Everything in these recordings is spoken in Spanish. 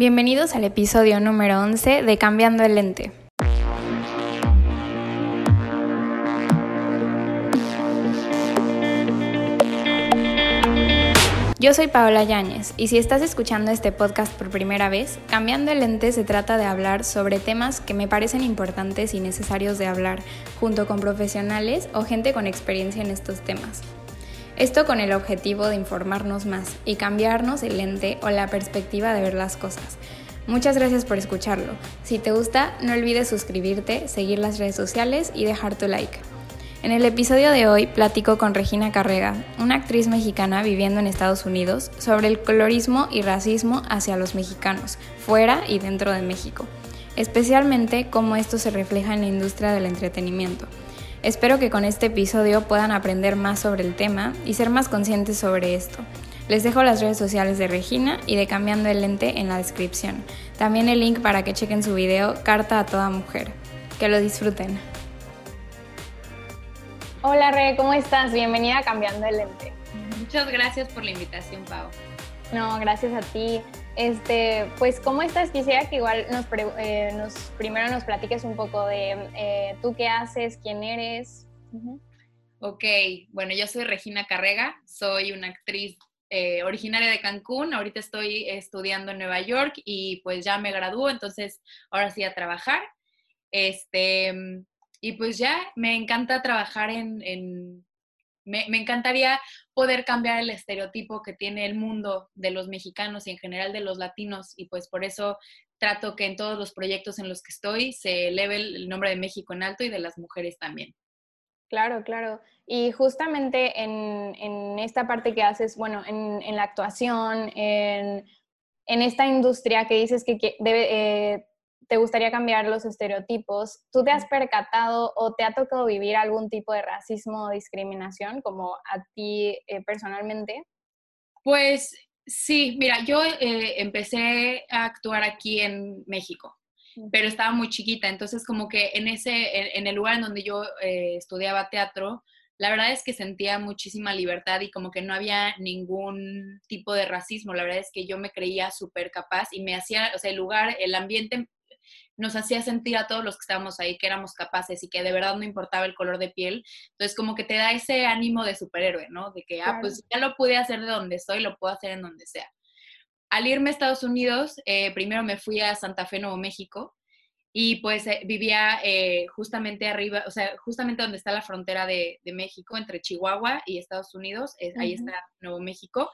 Bienvenidos al episodio número 11 de Cambiando el Lente. Yo soy Paola Yáñez y si estás escuchando este podcast por primera vez, Cambiando el Lente se trata de hablar sobre temas que me parecen importantes y necesarios de hablar, junto con profesionales o gente con experiencia en estos temas. Esto con el objetivo de informarnos más y cambiarnos el lente o la perspectiva de ver las cosas. Muchas gracias por escucharlo. Si te gusta, no olvides suscribirte, seguir las redes sociales y dejar tu like. En el episodio de hoy platico con Regina Carrega, una actriz mexicana viviendo en Estados Unidos, sobre el colorismo y racismo hacia los mexicanos, fuera y dentro de México, especialmente cómo esto se refleja en la industria del entretenimiento. Espero que con este episodio puedan aprender más sobre el tema y ser más conscientes sobre esto. Les dejo las redes sociales de Regina y de Cambiando el Lente en la descripción. También el link para que chequen su video Carta a toda mujer. Que lo disfruten. Hola Re, ¿cómo estás? Bienvenida a Cambiando el Lente. Muchas gracias por la invitación, Pau. No, gracias a ti. Este, pues, ¿cómo estás? Quisiera que igual nos, eh, primero nos platiques un poco de eh, tú qué haces, quién eres. Ok, bueno, yo soy Regina Carrega, soy una actriz eh, originaria de Cancún, ahorita estoy estudiando en Nueva York y pues ya me graduó, entonces ahora sí a trabajar. Este, y pues ya me encanta trabajar en me, encantaría poder cambiar el estereotipo que tiene el mundo de los mexicanos y en general de los latinos y pues por eso trato que en todos los proyectos en los que estoy se eleve el nombre de México en alto y de las mujeres también. Claro, claro. Y justamente en, esta parte que haces, bueno, en, la actuación, en, esta industria que dices que, debe, eh, te gustaría cambiar los estereotipos, ¿tú te has percatado o te ha tocado vivir algún tipo de racismo o discriminación como a ti eh, personalmente? Pues sí, mira, yo eh, empecé a actuar aquí en México, pero estaba muy chiquita, entonces como que en ese, en, el lugar en donde yo eh, estudiaba teatro, la verdad es que sentía muchísima libertad y como que no había ningún tipo de racismo. La verdad es que yo me creía súper capaz y me hacía, o sea, el lugar, el ambiente nos hacía sentir a todos los que estábamos ahí que éramos capaces y que de verdad no importaba el color de piel. Entonces, como que te da ese ánimo de superhéroe, ¿no? De que, ah, pues ya lo pude hacer de donde estoy, lo puedo hacer en donde sea. Al irme a Estados Unidos, eh, primero me fui a Santa Fe, Nuevo México, y pues eh, vivía eh, justamente arriba, o sea, justamente donde está la frontera de, México, entre Chihuahua y Estados Unidos, ahí está Nuevo México.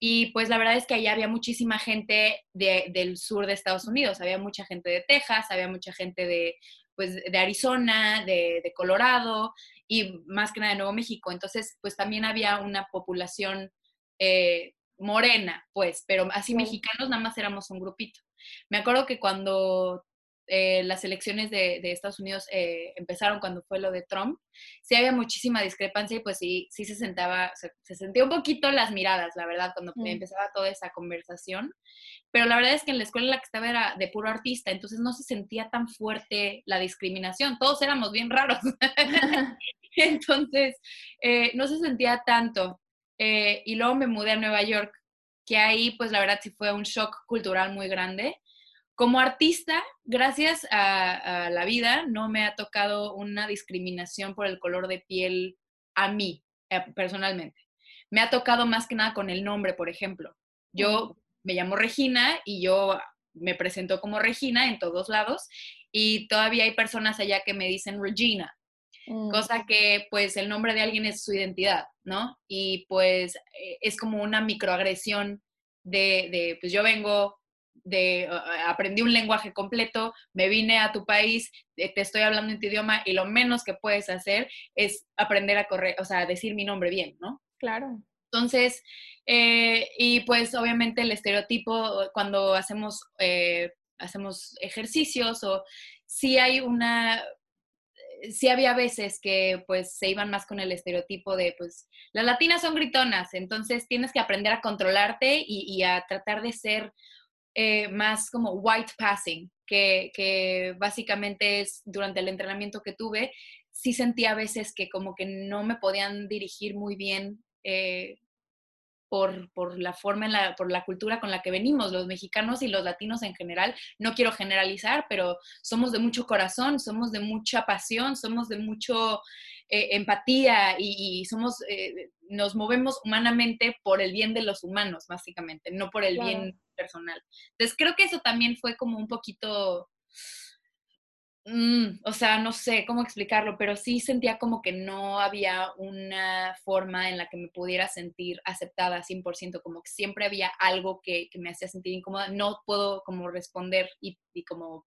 Y pues la verdad es que allá había muchísima gente del sur de Estados Unidos, había mucha gente de Texas, había mucha gente de, pues, de Arizona, de, Colorado y más que nada de Nuevo México. Entonces, pues también había una población eh, morena, pues, pero así mexicanos nada más éramos un grupito. Me acuerdo que cuando eh, las elecciones de, Estados Unidos eh, empezaron cuando fue lo de Trump, sí había muchísima discrepancia y pues sí, sí se sentaba, se, sentía un poquito las miradas, la verdad, cuando mm. empezaba toda esa conversación. Pero la verdad es que en la escuela en la que estaba era de puro artista, entonces no se sentía tan fuerte la discriminación, todos éramos bien raros. entonces, eh, no se sentía tanto. y luego me mudé a Nueva York, que ahí pues la verdad sí fue un shock cultural muy grande como artista, gracias a, la vida, no me ha tocado una discriminación por el color de piel a mí, eh, personalmente. Me ha tocado más que nada con el nombre, por ejemplo. Yo me llamo Regina y yo me presento como Regina en todos lados y todavía hay personas allá que me dicen Regina, mm. cosa que pues el nombre de alguien es su identidad, ¿no? Y pues eh, es como una microagresión de, de, pues yo vengo de aprendí un lenguaje completo, me vine a tu país, te estoy hablando en tu idioma y lo menos que puedes hacer es aprender a correr, o sea, decir mi nombre bien, ¿no? Claro. Entonces, eh, y pues obviamente el estereotipo cuando hacemos, eh, hacemos ejercicios o si hay una, sí había veces que pues se iban más con el estereotipo de pues las latinas son gritonas, entonces tienes que aprender a controlarte y a tratar de ser eh, más como white passing, que, básicamente es durante el entrenamiento que tuve, sí sentía a veces que como que no me podían dirigir muy bien eh, por, por, la forma, en la, por la cultura con la que venimos, los mexicanos y los latinos en general. No quiero generalizar, pero somos de mucho corazón, somos de mucha pasión, somos de mucho eh, empatía y, somos, eh, nos movemos humanamente por el bien de los humanos, básicamente, no por el bien personal. Entonces creo que eso también fue como un poquito Mm, o sea, no sé cómo explicarlo, pero sí sentía como que no había una forma en la que me pudiera sentir aceptada 100%, como que siempre había algo que, me hacía sentir incómoda. No puedo como responder y, y como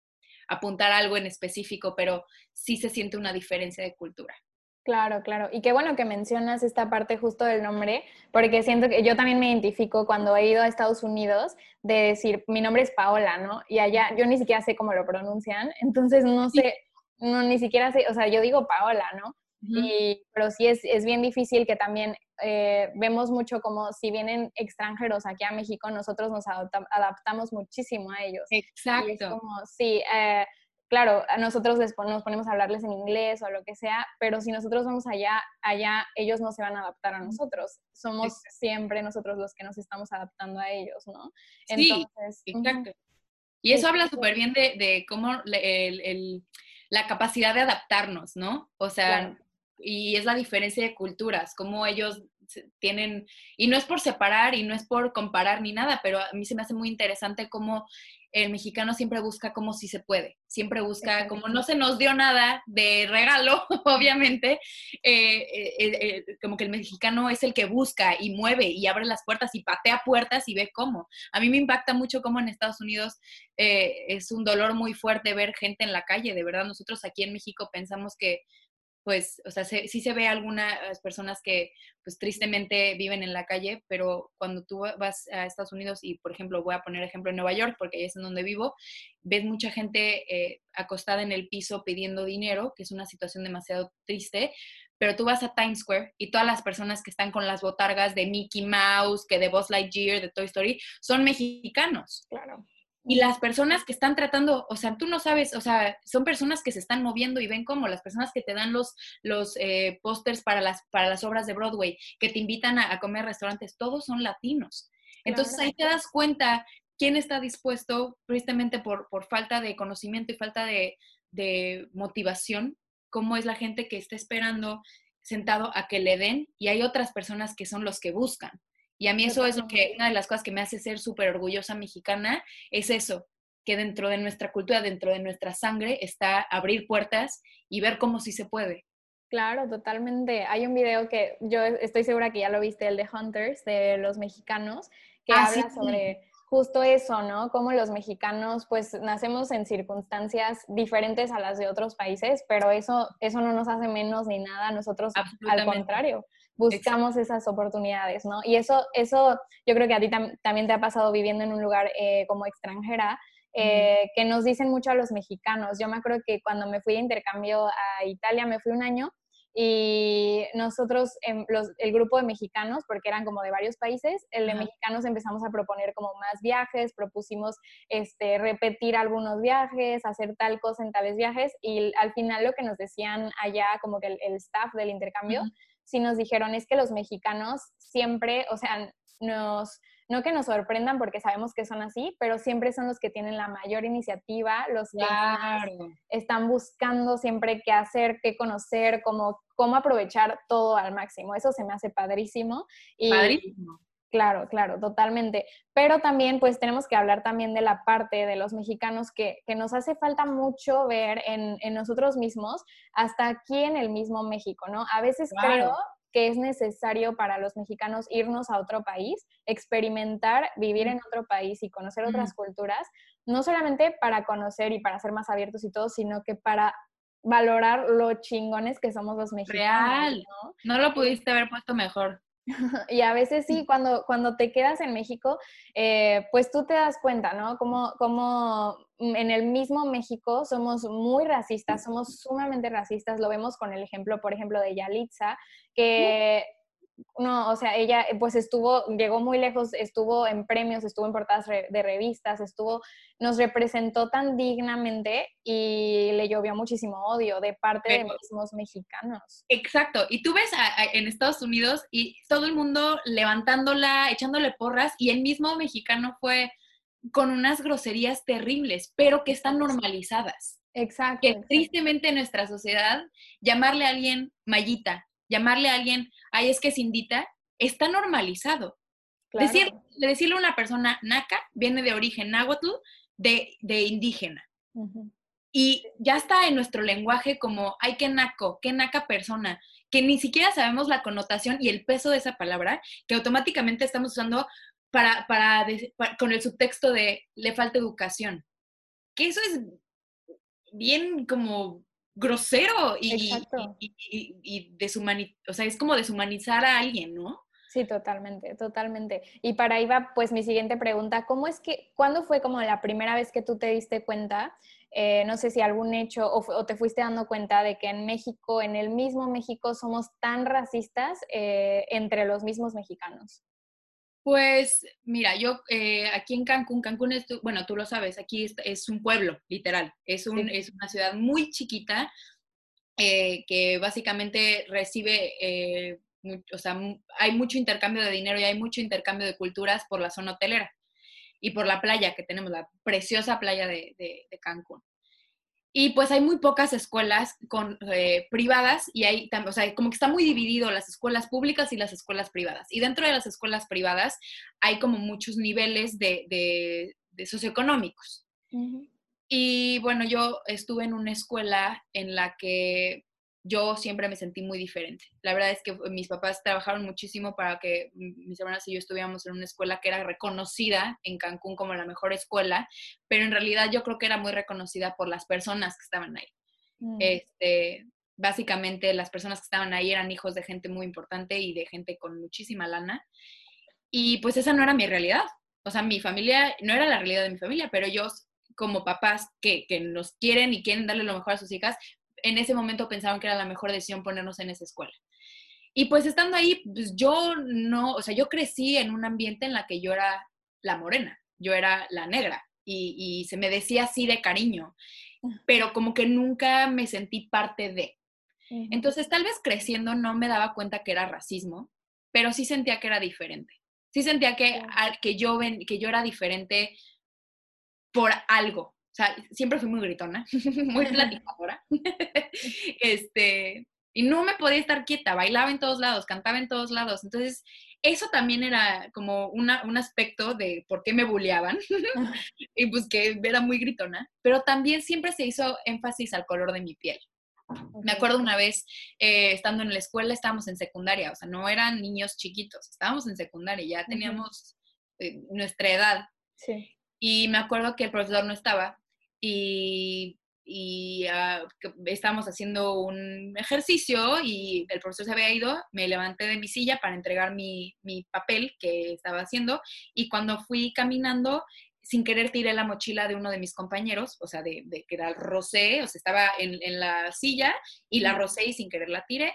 apuntar algo en específico, pero sí se siente una diferencia de cultura. Claro, claro. Y qué bueno que mencionas esta parte justo del nombre, porque siento que yo también me identifico cuando he ido a Estados Unidos de decir, mi nombre es Paola, ¿no? Y allá yo ni siquiera sé cómo lo pronuncian, entonces no sé, no, ni siquiera sé, o sea, yo digo Paola, ¿no? y, pero sí es, es, bien difícil que también eh, vemos mucho como si vienen extranjeros aquí a México, nosotros nos adaptamos muchísimo a ellos. Exacto. es como, sí, eh, claro, a nosotros les nos ponemos a hablarles en inglés o lo que sea, pero si nosotros vamos allá, allá ellos no se van a adaptar a nosotros. Somos siempre nosotros los que nos estamos adaptando a ellos, ¿no? Entonces, sí, exacto. Y eso habla súper bien de, cómo la capacidad de adaptarnos, ¿no? O sea, y es la diferencia de culturas, cómo ellos tienen, y no es por separar y no es por comparar ni nada, pero a mí se me hace muy interesante cómo el mexicano siempre busca como si se puede, siempre busca, como no se nos dio nada de regalo, obviamente, eh, eh, eh, como que el mexicano es el que busca y mueve y abre las puertas y patea puertas y ve cómo. A mí me impacta mucho cómo en Estados Unidos es un dolor muy fuerte ver gente en la calle, de verdad, nosotros aquí en México pensamos que pues, o sea, sí se ve algunas personas que, pues, tristemente viven en la calle, pero cuando tú vas a Estados Unidos y, por ejemplo, voy a poner ejemplo en Nueva York, porque ahí es en donde vivo, ves mucha gente eh, acostada en el piso pidiendo dinero, que es una situación demasiado triste, pero tú vas a Times Square y todas las personas que están con las botargas de Mickey Mouse, que de Buzz Lightyear, de Toy Story, son mexicanos. Claro. Y las personas que están tratando, o sea, tú no sabes, o sea, son personas que se están moviendo y ven cómo las personas que te dan los, los eh, pósters para las, para las obras de Broadway, que te invitan a, comer restaurantes, todos son latinos. Entonces ahí te das cuenta quién está dispuesto, precisamente por, por falta de conocimiento y falta de, de motivación, cómo es la gente que está esperando sentado a que le den y hay otras personas que son los que buscan. Y a mí eso es lo que, una de las cosas que me hace ser súper orgullosa mexicana, es eso, que dentro de nuestra cultura, dentro de nuestra sangre, está abrir puertas y ver cómo sí se puede. Claro, totalmente. Hay un video que yo estoy segura que ya lo viste, el de Hunters, de los mexicanos, que ah, habla sobre justo eso, ¿no? Cómo los mexicanos, pues, nacemos en circunstancias diferentes a las de otros países, pero eso, eso no nos hace menos ni nada. Nosotros, al contrario, buscamos esas oportunidades, ¿no? Y eso, eso yo creo que a ti también te ha pasado viviendo en un lugar eh, como extranjera, eh, que nos dicen mucho a los mexicanos. Yo me acuerdo que cuando me fui de intercambio a Italia, me fui un año y nosotros, los, el grupo de mexicanos, porque eran como de varios países, el de mexicanos empezamos a proponer como más viajes, propusimos este, repetir algunos viajes, hacer tal cosa en tales viajes y al final lo que nos decían allá, como que el, staff del intercambio, sí nos dijeron es que los mexicanos siempre, o sea, nos, no que nos sorprendan porque sabemos que son así, pero siempre son los que tienen la mayor iniciativa, los que están buscando siempre qué hacer, qué conocer, cómo, cómo aprovechar todo al máximo. Eso se me hace padrísimo. Y, padrísimo. Claro, claro, totalmente. Pero también, pues tenemos que hablar también de la parte de los mexicanos que, que nos hace falta mucho ver en, en, nosotros mismos, hasta aquí en el mismo México, ¿no? A veces creo que es necesario para los mexicanos irnos a otro país, experimentar, vivir en otro país y conocer otras culturas, no solamente para conocer y para ser más abiertos y todo, sino que para valorar lo chingones que somos los mexicanos. Real. ¿no? no lo pudiste haber puesto mejor. y a veces sí, cuando, cuando te quedas en México, eh, pues tú te das cuenta, ¿no? Como, como en el mismo México somos muy racistas, somos sumamente racistas, lo vemos con el ejemplo, por ejemplo, de Yalitza, que no, o sea, ella pues estuvo, llegó muy lejos, estuvo en premios, estuvo en portadas de revistas, estuvo, nos representó tan dignamente y le llovió muchísimo odio de parte de mismos mexicanos. Exacto, y tú ves en Estados Unidos y todo el mundo levantándola, echándole porras y el mismo mexicano fue con unas groserías terribles, pero que están normalizadas. Exacto. Que tristemente en nuestra sociedad, llamarle a alguien mallita, llamarle a alguien, ay, es que es indita, está normalizado. Decir, decirle a una persona naca viene de origen náhuatl, de, de indígena. Y ya está en nuestro lenguaje como, ay, qué naco, qué naca persona, que ni siquiera sabemos la connotación y el peso de esa palabra, que automáticamente estamos usando para, para, con el subtexto de le falta educación. Que eso es bien como grosero y, y, y, o sea, es como deshumanizar a alguien, ¿no? Sí, totalmente, totalmente. Y para ahí va, pues mi siguiente pregunta, ¿cómo es que, cuándo fue como la primera vez que tú te diste cuenta, eh, no sé si algún hecho o, te fuiste dando cuenta de que en México, en el mismo México, somos tan racistas eh, entre los mismos mexicanos? Pues mira, yo eh, aquí en Cancún, Cancún es, bueno, tú lo sabes, aquí es, un pueblo, literal, es, un, es una ciudad muy chiquita eh, que básicamente recibe, eh, o sea, hay mucho intercambio de dinero y hay mucho intercambio de culturas por la zona hotelera y por la playa que tenemos, la preciosa playa de Cancún. Y pues hay muy pocas escuelas con, eh, privadas y hay, o sea, como que está muy dividido las escuelas públicas y las escuelas privadas. Y dentro de las escuelas privadas hay como muchos niveles de, de, socioeconómicos. Y bueno, yo estuve en una escuela en la que yo siempre me sentí muy diferente. La verdad es que mis papás trabajaron muchísimo para que mis hermanas y yo estuviéramos en una escuela que era reconocida en Cancún como la mejor escuela, pero en realidad yo creo que era muy reconocida por las personas que estaban ahí. Mm. Este, básicamente las personas que estaban ahí eran hijos de gente muy importante y de gente con muchísima lana. Y pues esa no era mi realidad. O sea, mi familia no era la realidad de mi familia, pero ellos como papás que, que nos quieren y quieren darle lo mejor a sus hijas, en ese momento pensaron que era la mejor decisión ponernos en esa escuela. Y pues estando ahí, pues yo no, o sea, yo crecí en un ambiente en la que yo era la morena, yo era la negra y, se me decía así de cariño, pero como que nunca me sentí parte de. Entonces, tal vez creciendo no me daba cuenta que era racismo, pero sí sentía que era diferente. Sí sentía que, que, yo, que yo era diferente por algo, o sea, siempre fui muy gritona, muy platicadora. este, y no me podía estar quieta, bailaba en todos lados, cantaba en todos lados. Entonces, eso también era como una, un aspecto de por qué me bulleaban y pues que era muy gritona, pero también siempre se hizo énfasis al color de mi piel. Me acuerdo una vez, eh, estando en la escuela, estábamos en secundaria, o sea, no eran niños chiquitos, estábamos en secundaria, ya teníamos eh, nuestra edad. Sí. Y me acuerdo que el profesor no estaba y, y uh, estábamos haciendo un ejercicio y el profesor se había ido, me levanté de mi silla para entregar mi, mi papel que estaba haciendo y cuando fui caminando, sin querer tiré la mochila de uno de mis compañeros, o sea, de, de que era rosé, o sea, estaba en, en, la silla y la rosé y sin querer la tiré.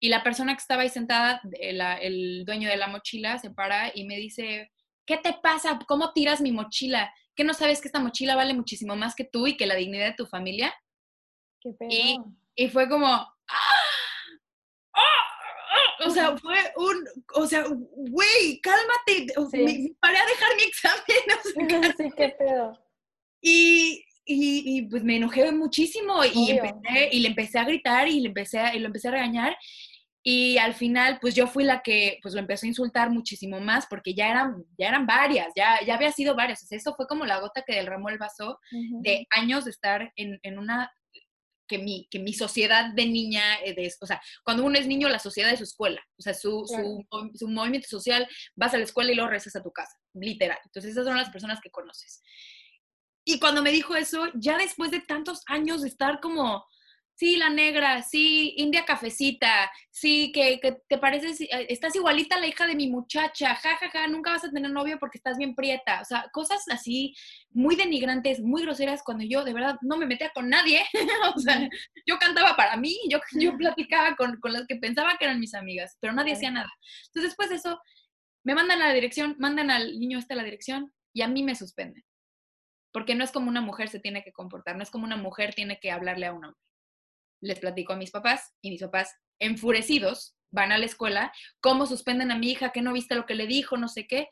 Y la persona que estaba ahí sentada, el, el dueño de la mochila, se para y me dice, ¿qué te pasa? ¿Cómo tiras mi mochila? ¿Qué no sabes que esta mochila vale muchísimo más que tú y que la dignidad de tu familia? Qué y, y, fue como, ¡Ah! ¡Ah! o sea, fue un, o sea, güey, cálmate, me, paré a dejar mi examen. sí, qué pedo. Y, y, y, pues me enojé muchísimo y, empecé, y le empecé a gritar y le empecé a, y lo empecé a regañar. Y al final, pues yo fui la que pues lo empezó a insultar muchísimo más porque ya eran, ya eran varias, ya, ya había sido varias. O sea, eso fue como la gota que derramó el vaso de años de estar en, en, una, que mi, que mi sociedad de niña, eh, de, o sea, cuando uno es niño, la sociedad es su escuela. O sea, su, su, su, movimiento social, vas a la escuela y luego regresas a tu casa, literal. Entonces esas son las personas que conoces. Y cuando me dijo eso, ya después de tantos años de estar como sí, la negra, sí, India cafecita, sí, que, te pareces, eh, estás igualita a la hija de mi muchacha, ja, ja, ja, nunca vas a tener novio porque estás bien prieta. O sea, cosas así muy denigrantes, muy groseras, cuando yo de verdad no me metía con nadie. o sea, yo cantaba para mí, yo, yo platicaba con, con las que pensaba que eran mis amigas, pero nadie hacía nada. Entonces, después de eso, me mandan a la dirección, mandan al niño este a la dirección y a mí me suspenden. Porque no es como una mujer se tiene que comportar, no es como una mujer tiene que hablarle a un hombre les platico a mis papás y mis papás enfurecidos van a la escuela, cómo suspenden a mi hija, que no viste lo que le dijo, no sé qué.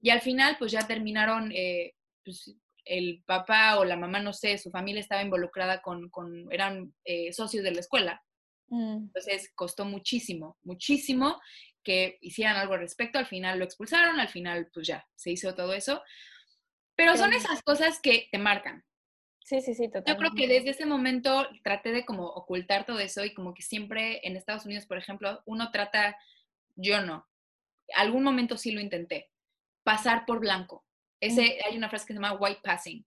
Y al final, pues ya terminaron, eh, pues, el papá o la mamá, no sé, su familia estaba involucrada con, con eran eh, socios de la escuela. Mm. Entonces costó muchísimo, muchísimo que hicieran algo al respecto. Al final lo expulsaron, al final, pues ya, se hizo todo eso. Pero son esas cosas que te marcan. Sí, sí, sí, totalmente. Yo creo que desde ese momento traté de como ocultar todo eso y como que siempre en Estados Unidos, por ejemplo, uno trata, yo no, algún momento sí lo intenté, pasar por blanco. Ese, Hay una frase que se llama white passing.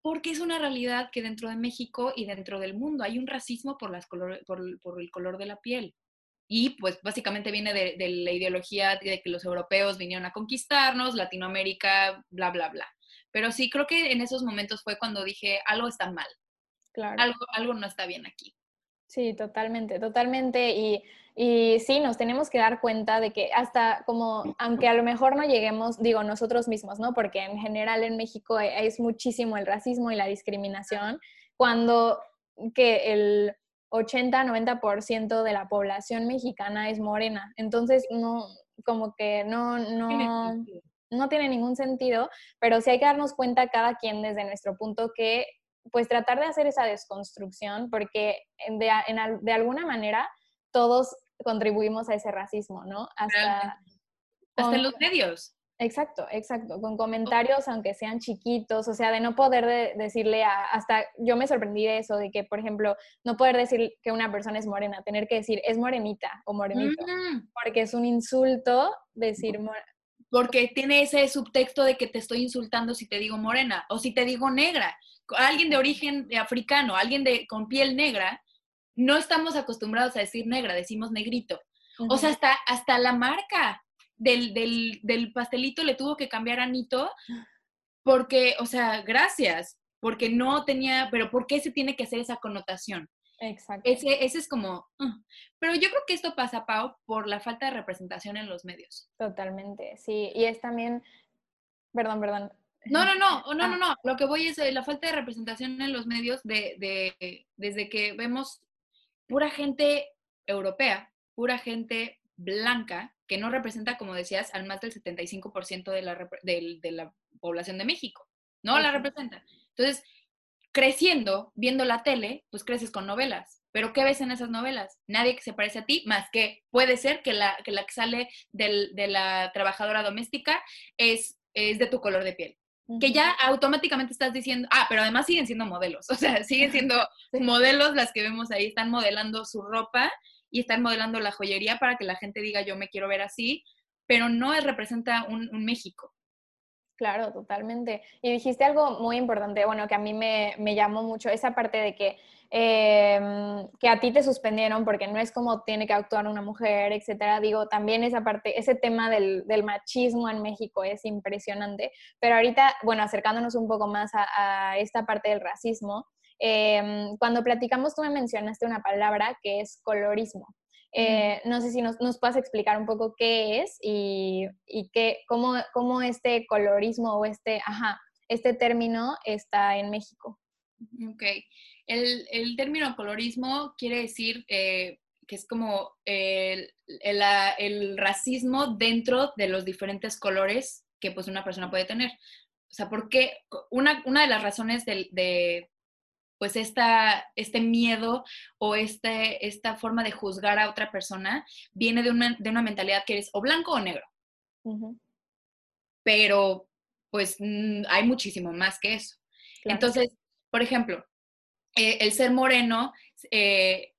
Porque es una realidad que dentro de México y dentro del mundo hay un racismo por, las color, por, por el color de la piel. Y pues básicamente viene de, de la ideología de que los europeos vinieron a conquistarnos, Latinoamérica, bla, bla, bla. Pero sí, creo que en esos momentos fue cuando dije, algo está mal. Claro. Algo, algo no está bien aquí. Sí, totalmente, totalmente. Y, y, sí, nos tenemos que dar cuenta de que hasta como, aunque a lo mejor no lleguemos, digo, nosotros mismos, ¿no? Porque en general en México e, es muchísimo el racismo y la discriminación, cuando que el 80-90% de la población mexicana es morena. Entonces, no, como que no, no, no tiene ningún sentido, pero sí hay que darnos cuenta cada quien desde nuestro punto que pues tratar de hacer esa desconstrucción porque de, de alguna manera todos contribuimos a ese racismo, ¿no? Hasta, Hasta en los medios. Exacto, exacto, con comentarios aunque sean chiquitos, o sea, de no poder decirle a, hasta yo me sorprendí de eso, de que, por ejemplo, no poder decir que una persona es morena, tener que decir es morenita o morenito, porque es un insulto decir porque tiene ese subtexto de que te estoy insultando si te digo morena o si te digo negra. Alguien de origen africano, alguien de, con piel negra, no estamos acostumbrados a decir negra, decimos negrito. O sea, hasta, hasta la marca del, del, pastelito le tuvo que cambiar a Nito porque, o sea, gracias, porque no tenía, pero ¿por qué se tiene que hacer esa connotación? Exacto. Ese, ese es como, uh. pero yo creo que esto pasa, Pau, por la falta de representación en los medios. Totalmente, sí, y es también, perdón, perdón. No, no, no, no, no, ah. no, lo que voy es la falta de representación en los medios de, de, desde que vemos pura gente europea, pura gente blanca, que no representa, como decías, al más del 75% de la, de, de la población de México. No la representa. Entonces, creciendo, viendo la tele, pues creces con novelas. Pero ¿qué ves en esas novelas? Nadie que se parece a ti, más que puede ser que la que, la que sale de la trabajadora doméstica es, es de tu color de piel. Que ya automáticamente estás diciendo, ah, pero además siguen siendo modelos, o sea, siguen siendo modelos las que vemos ahí, están modelando su ropa y están modelando la joyería para que la gente diga yo me quiero ver así, pero no representa un México. Claro, totalmente. Y dijiste algo muy importante, bueno, que a mí me, llamó mucho, esa parte de que, em, que a ti te suspendieron porque no es como tiene que actuar una mujer, etcétera. Digo, también esa parte, ese tema del, machismo en México es impresionante. Pero ahorita, bueno, acercándonos un poco más a, esta parte del racismo, em, cuando platicamos tú me mencionaste una palabra que es colorismo. Eh, no sé si nos, nos, puedes explicar un poco qué es y, qué, cómo, cómo, este colorismo o este, ajá, este término está en México. Ok. El, el término colorismo quiere decir eh, que es como el, el, el, racismo dentro de los diferentes colores que pues una persona puede tener. O sea, porque una, una de las razones de, de, pues esta, este miedo o este, esta forma de juzgar a otra persona viene de una, de una mentalidad que eres o blanco o negro. Pero pues mm, hay muchísimo más que eso. Entonces, por ejemplo, eh, el ser moreno eh,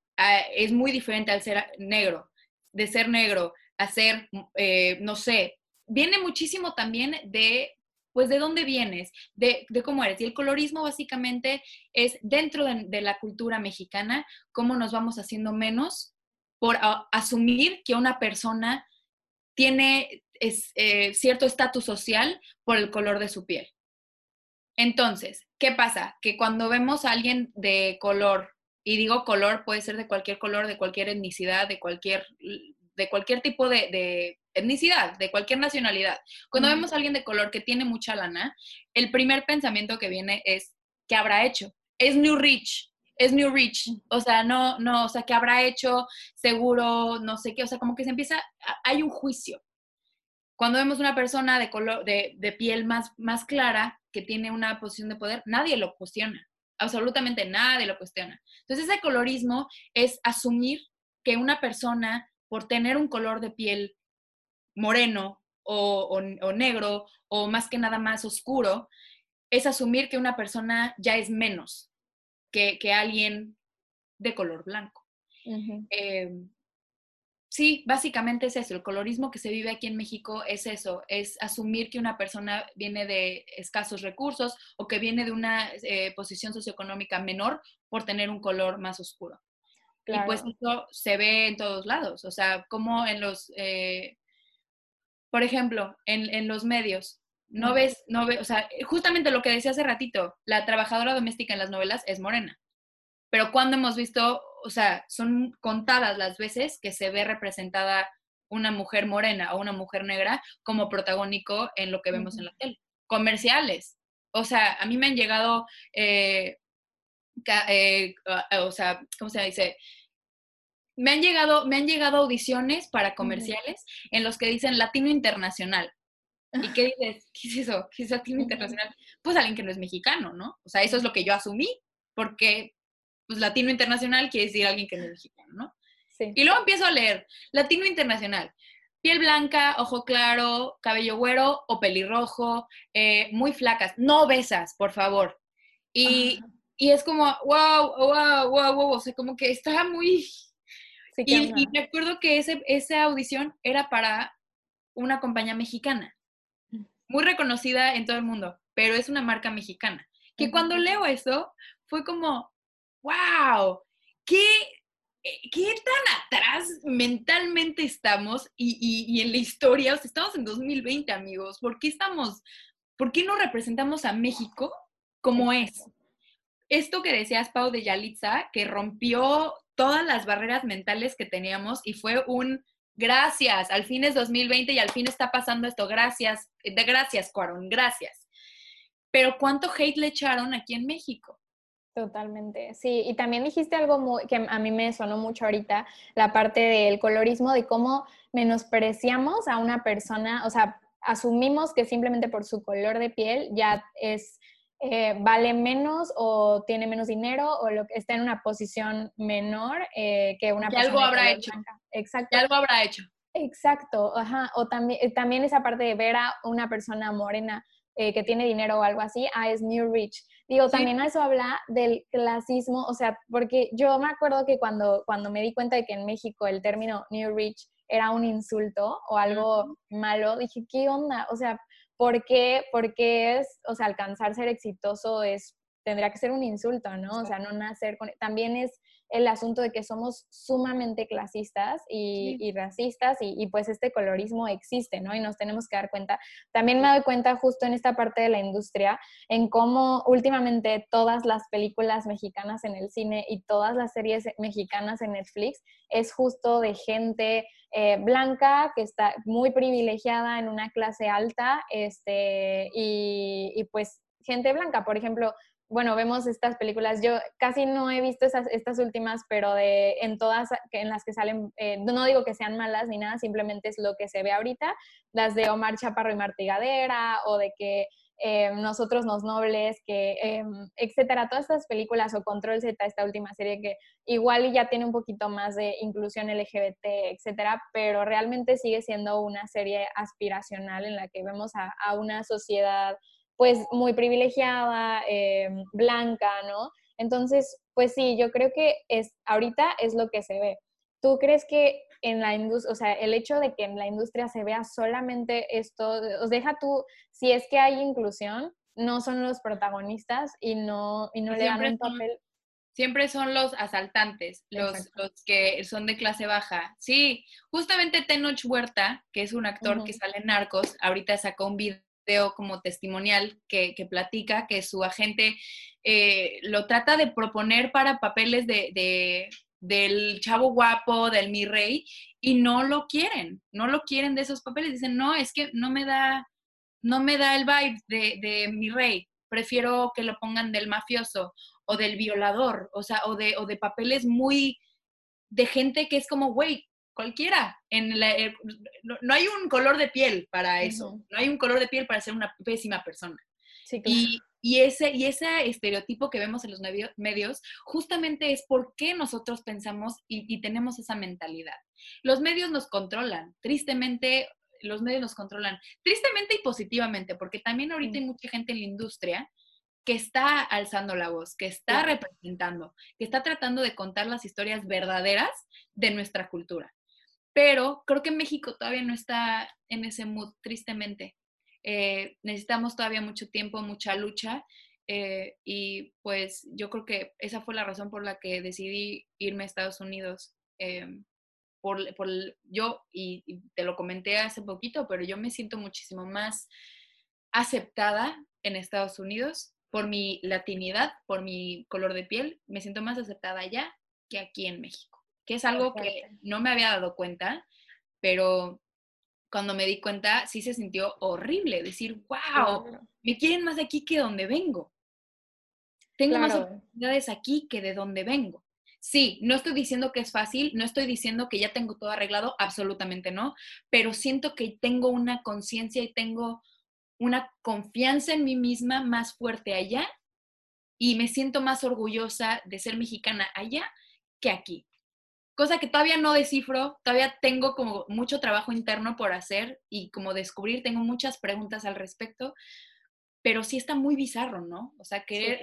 es muy diferente al ser negro, de ser negro a ser, eh, no sé, viene muchísimo también de pues de dónde vienes, de, cómo eres. Y el colorismo básicamente es dentro de, la cultura mexicana, cómo nos vamos haciendo menos por asumir que una persona tiene eh, cierto estatus social por el color de su piel. Entonces, ¿qué pasa? Que cuando vemos a alguien de color, y digo color, puede ser de cualquier color, de cualquier etnicidad, de cualquier, de cualquier tipo de, etnicidad, de cualquier nacionalidad. Cuando vemos a alguien de color que tiene mucha lana, el primer pensamiento que viene es, ¿qué habrá hecho? Es New Rich, es New Rich, o sea, no, no, o sea, ¿qué habrá hecho? Seguro, no sé qué, o sea, como que se empieza, hay un juicio. Cuando vemos una persona de, color, de, piel más, más clara que tiene una posición de poder, nadie lo cuestiona. Absolutamente nadie lo cuestiona. Entonces, ese colorismo es asumir que una persona, por tener un color de piel moreno o, negro o más que nada más oscuro, es asumir que una persona ya es menos que, alguien de color blanco. Sí, básicamente es eso. El colorismo que se vive aquí en México es eso, es asumir que una persona viene de escasos recursos o que viene de una eh, posición socioeconómica menor por tener un color más oscuro. Y pues eso se ve en todos lados, o sea, como en los, eh, por ejemplo, en, los medios, no ves, no ves, o sea, justamente lo que decía hace ratito, la trabajadora doméstica en las novelas es morena. Pero cuando hemos visto o sea, son contadas las veces que se ve representada una mujer morena o una mujer negra como protagónico en lo que vemos en la tele. Comerciales. O sea, a mí me han llegado, eh, eh, o sea, ¿cómo se dice? Me han llegado, me han llegado audiciones para comerciales en los que dicen Latino Internacional. ¿Y qué dices? ¿Qué es eso? ¿Qué es Latino Internacional? Pues alguien que no es mexicano, ¿no? O sea, eso es lo que yo asumí, porque pues latino internacional quiere decir alguien que no es mexicano, ¿no? Sí. Y luego empiezo a leer, latino internacional, piel blanca, ojo claro, cabello güero o pelirrojo, eh, muy flacas, no besas, por favor. Y, es como, wow, wow, wow, wow, o sea, como que estaba muy... y, y, me acuerdo que ese, esa audición era para una compañía mexicana, mm. muy reconocida en todo el mundo, pero es una marca mexicana. Que cuando leo eso, fue como, wow, qué, eh, qué tan atrás mentalmente estamos y, en la historia, o sea, estamos en 2020, amigos, ¿por qué estamos, por qué no representamos a México como es? Esto que decías, Pau, de Yalitza, que rompió todas las barreras mentales que teníamos y fue un gracias, al fin es 2020 y al fin está pasando esto, gracias, de gracias, Cuaron, gracias. Pero ¿cuánto hate le echaron aquí en México? Totalmente, sí. Y también dijiste algo que a mí me sonó mucho ahorita, la parte del colorismo, de cómo menospreciamos a una persona, o sea, asumimos que simplemente por su color de piel ya es, eh, vale menos o tiene menos dinero o lo, está en una posición menor eh, que una persona. algo habrá hecho. Exacto. algo habrá hecho. Exacto, ajá. O también, eh, también esa parte de ver a una persona morena eh, que tiene dinero o algo así, ah, es New Rich. Digo, también eso habla del clasismo, o sea, porque yo me acuerdo que cuando, cuando me di cuenta de que en México el término New Rich era un insulto o algo malo, dije, ¿qué onda? O sea, ¿por qué? Porque es, o sea, alcanzar ser exitoso es, tendría que ser un insulto, ¿no? O sea, no nacer con, también es el asunto de que somos sumamente clasistas y, racistas y, pues este colorismo existe, ¿no? Y nos tenemos que dar cuenta. También me doy cuenta justo en esta parte de la industria, en cómo últimamente todas las películas mexicanas en el cine y todas las series mexicanas en Netflix es justo de gente eh, blanca que está muy privilegiada en una clase alta este, y, y pues gente blanca. Por ejemplo, bueno, vemos estas películas, yo casi no he visto esas, estas últimas, pero de, en todas en las que salen, eh, no digo que sean malas ni nada, simplemente es lo que se ve ahorita, las de Omar Chaparro y Martigadera, o de que eh, Nosotros los Nobles, que, eh, etcétera, todas estas películas, o Control Z, esta última serie que igual ya tiene un poquito más de inclusión LGBT, etcétera, pero realmente sigue siendo una serie aspiracional en la que vemos a, una sociedad pues muy privilegiada, eh, blanca, ¿no? Entonces, pues sí, yo creo que es, ahorita es lo que se ve. ¿Tú crees que en la industria, o sea, el hecho de que en la industria se vea solamente esto, os deja tú, si es que hay inclusión, no son los protagonistas y no, y no le dan un papel. Siempre son los asaltantes, los, los, que son de clase baja. Sí, justamente Tenoch Huerta, que es un actor que sale en Narcos, ahorita sacó un video como testimonial que, que platica que su agente eh, lo trata de proponer para papeles de, de, del chavo guapo, del mi rey, y no lo quieren, no lo quieren de esos papeles. Dicen, no, es que no me da, no me da el vibe de, de mi rey, prefiero que lo pongan del mafioso o del violador, o sea, o de, o de papeles muy de gente que es como, güey, cualquiera. En eh, no, hay un color de piel para eso, no hay un color de piel para ser una pésima persona. y, y, ese, y ese estereotipo que vemos en los medios justamente es por qué nosotros pensamos y, y tenemos esa mentalidad. Los medios nos controlan, tristemente los medios nos controlan, tristemente y positivamente, porque también ahorita hay mucha gente en la industria que está alzando la voz, que está representando, que está tratando de contar las historias verdaderas de nuestra cultura. Pero creo que México todavía no está en ese mood, tristemente. Eh, necesitamos todavía mucho tiempo, mucha lucha. Eh, y pues yo creo que esa fue la razón por la que decidí irme a Estados Unidos. Eh, por, yo, y, te lo comenté hace poquito, pero yo me siento muchísimo más aceptada en Estados Unidos por mi latinidad, por mi color de piel, me siento más aceptada allá que aquí en México, que es algo que no me había dado cuenta, pero cuando me di cuenta sí se sintió horrible, decir, wow, me quieren más aquí que donde vengo. Tengo más oportunidades aquí que de donde vengo. Sí, no estoy diciendo que es fácil, no estoy diciendo que ya tengo todo arreglado, absolutamente no, pero siento que tengo una conciencia y tengo una confianza en mí misma más fuerte allá y me siento más orgullosa de ser mexicana allá que aquí. Cosa que todavía no descifro, todavía tengo como mucho trabajo interno por hacer y como descubrir, tengo muchas preguntas al respecto, pero sí está muy bizarro, ¿no? O sea, querer,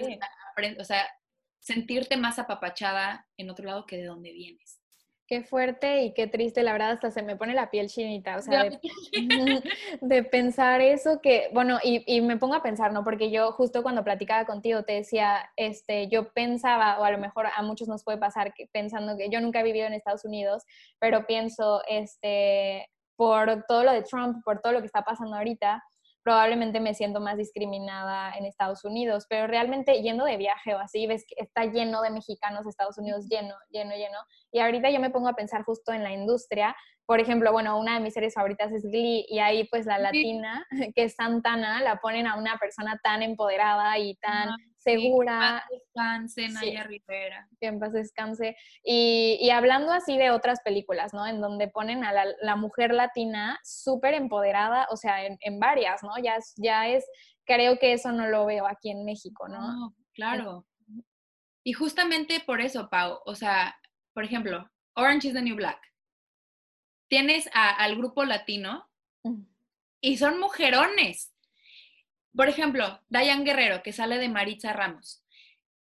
o sea, sentirte más apapachada en otro lado que de donde vienes. Qué fuerte y qué triste, la verdad, hasta se me pone la piel chinita, o sea, de, pensar eso que, bueno, y, y, me pongo a pensar, ¿no? Porque yo justo cuando platicaba contigo te decía, este, yo pensaba, o a lo mejor a muchos nos puede pasar que pensando que yo nunca he vivido en Estados Unidos, pero pienso, este, por todo lo de Trump, por todo lo que está pasando ahorita, probablemente me siento más discriminada en Estados Unidos, pero realmente yendo de viaje o así, ves que está lleno de mexicanos, Estados Unidos lleno, lleno, lleno. Y ahorita yo me pongo a pensar justo en la industria. Por ejemplo, bueno, una de mis series favoritas es Glee y ahí pues la latina, que es Santana, la ponen a una persona tan empoderada y tan segura. Que descanse, Naya Rivera. Que en paz descanse. Y, y, hablando así de otras películas, ¿no? En donde ponen a la, la mujer latina súper empoderada, o sea, en, en, varias, ¿no? Ya, ya es, creo que eso no lo veo aquí en México, ¿no? no claro. Y justamente por eso, Pau, o sea, por ejemplo, Orange is the New Black. Tienes a, al grupo latino y son mujerones. Por ejemplo, Dayan Guerrero, que sale de Maritza Ramos.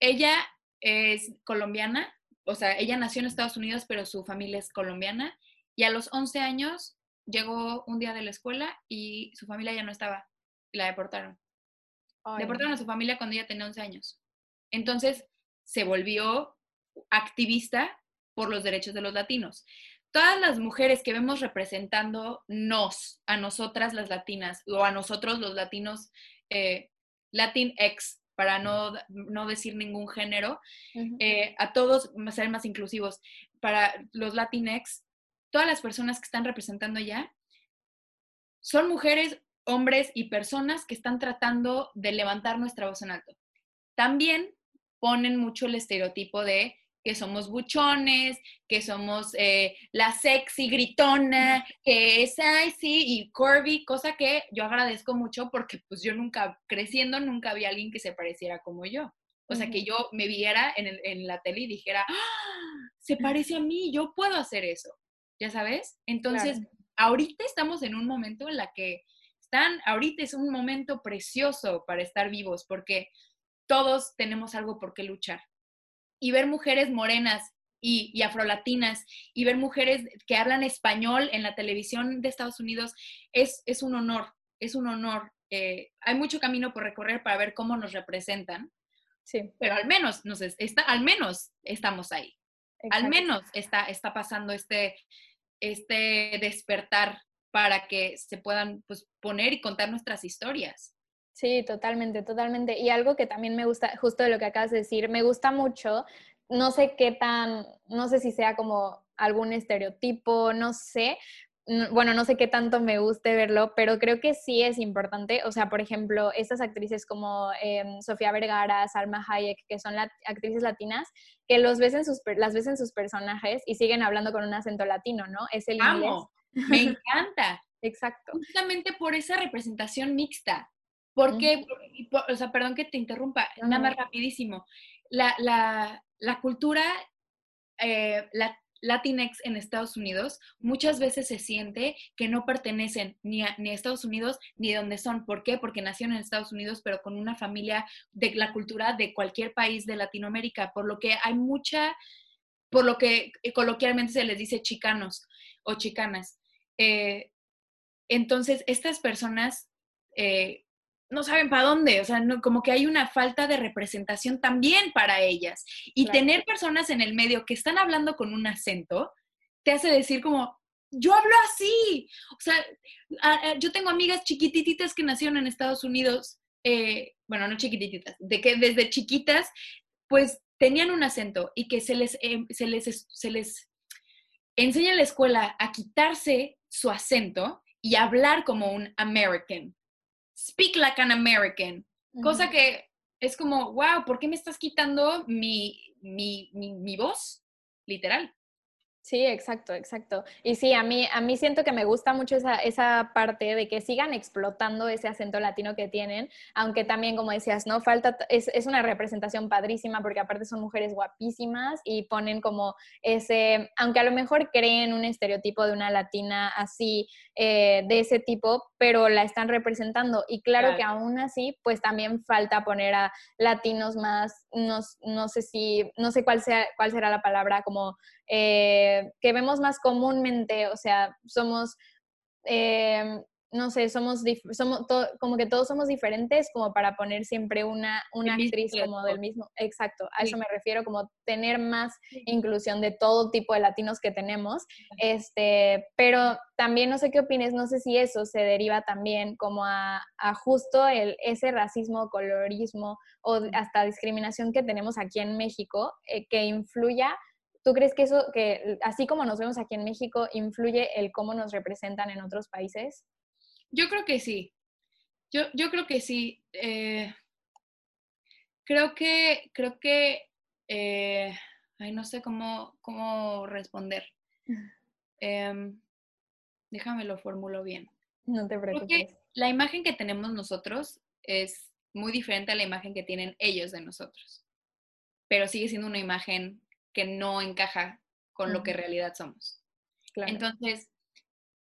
Ella es colombiana, o sea, ella nació en Estados Unidos, pero su familia es colombiana. Y a los 11 años llegó un día de la escuela y su familia ya no estaba. Y la deportaron. Deportaron a su familia cuando ella tenía 11 años. Entonces se volvió activista por los derechos de los latinos todas las mujeres que vemos representando nos, a nosotras las latinas o a nosotros los latinos, eh, Latinx, para no, no, decir ningún género, eh, a todos ser más inclusivos, para los Latinx, todas las personas que están representando allá son mujeres, hombres y personas que están tratando de levantar nuestra voz en alto. También ponen mucho el estereotipo de que somos buchones, que somos eh, la sexy gritona, que es, ay, sí, y Corby, cosa que yo agradezco mucho porque pues yo nunca, creciendo, nunca había alguien que se pareciera como yo. O sea, que yo me viera en, en la tele y dijera, ¡Ah! se parece a mí, yo puedo hacer eso, ¿ya sabes? Entonces, ahorita estamos en un momento en la que están, ahorita es un momento precioso para estar vivos porque todos tenemos algo por qué luchar y ver mujeres morenas y, y, afrolatinas y ver mujeres que hablan español en la televisión de Estados Unidos es, es un honor, es un honor. Eh, hay mucho camino por recorrer para ver cómo nos representan, sí. pero al menos, nos está, al menos estamos ahí. Al menos está, está pasando este, este despertar para que se puedan pues, poner y contar nuestras historias. Sí, totalmente, totalmente. Y algo que también me gusta, justo de lo que acabas de decir, me gusta mucho, no sé qué tan, no sé si sea como algún estereotipo, no sé, bueno, no sé qué tanto me guste verlo, pero creo que sí es importante. O sea, por ejemplo, estas actrices como em, Sofía Vergara, Salma Hayek, que son actrices latinas, que los ves en sus, las ves en sus personajes y siguen hablando con un acento latino, ¿no? Es el Amo. Me encanta. Exacto. Justamente por esa representación mixta. Porque, o sea, perdón que te interrumpa, nada más rapidísimo. La, la, la cultura eh, la, Latinx en Estados Unidos muchas veces se siente que no pertenecen ni a, ni a Estados Unidos ni de donde son. ¿Por qué? Porque nacieron en Estados Unidos, pero con una familia de la cultura de cualquier país de Latinoamérica, por lo que hay mucha, por lo que coloquialmente se les dice chicanos o chicanas. Eh, entonces, estas personas eh, no saben para dónde, o sea, como que hay una falta de representación también para ellas. Y tener personas en el medio que están hablando con un acento, te hace decir como, yo hablo así. O sea, yo tengo amigas chiquititas que nacieron en Estados Unidos, eh, bueno, no chiquititas, de que desde chiquitas, pues tenían un acento y que se les, em, se les, se les enseña en la escuela a quitarse su acento y hablar como un American. Speak like an American. Cosa que es como, wow, ¿por qué me estás quitando mi, mi, mi, mi voz? Literal. Sí, exacto, exacto. Y sí, a mí, a mí siento que me gusta mucho esa, esa parte de que sigan explotando ese acento latino que tienen, aunque también, como decías, no falta, es, es una representación padrísima porque aparte son mujeres guapísimas y ponen como ese, aunque a lo mejor creen un estereotipo de una latina así, eh, de ese tipo, pero la están representando. Y claro, que aún así, pues también falta poner a latinos más, no, no sé si, no sé cuál, sea, cuál será la palabra, como eh, que vemos más comúnmente, o sea, somos, eh, no sé, somos, somos como que todos somos diferentes como para poner siempre una, una actriz como del mismo, exacto, a eso me refiero, como tener más inclusión de todo tipo de latinos que tenemos, este, pero también no sé qué opines, no sé si eso se deriva también como a, justo el, ese racismo, colorismo o hasta discriminación que tenemos aquí en México, eh, que influya ¿Tú crees que eso, que así como nos vemos aquí en México, influye el cómo nos representan en otros países? Yo creo que sí. Yo, yo creo que sí. Eh, creo que, creo que, eh, ay, no sé cómo, cómo responder. Em, déjame lo formulo bien. No te preocupes. la imagen que tenemos nosotros es muy diferente a la imagen que tienen ellos de nosotros, pero sigue siendo una imagen que no encaja con lo que en realidad somos. Entonces,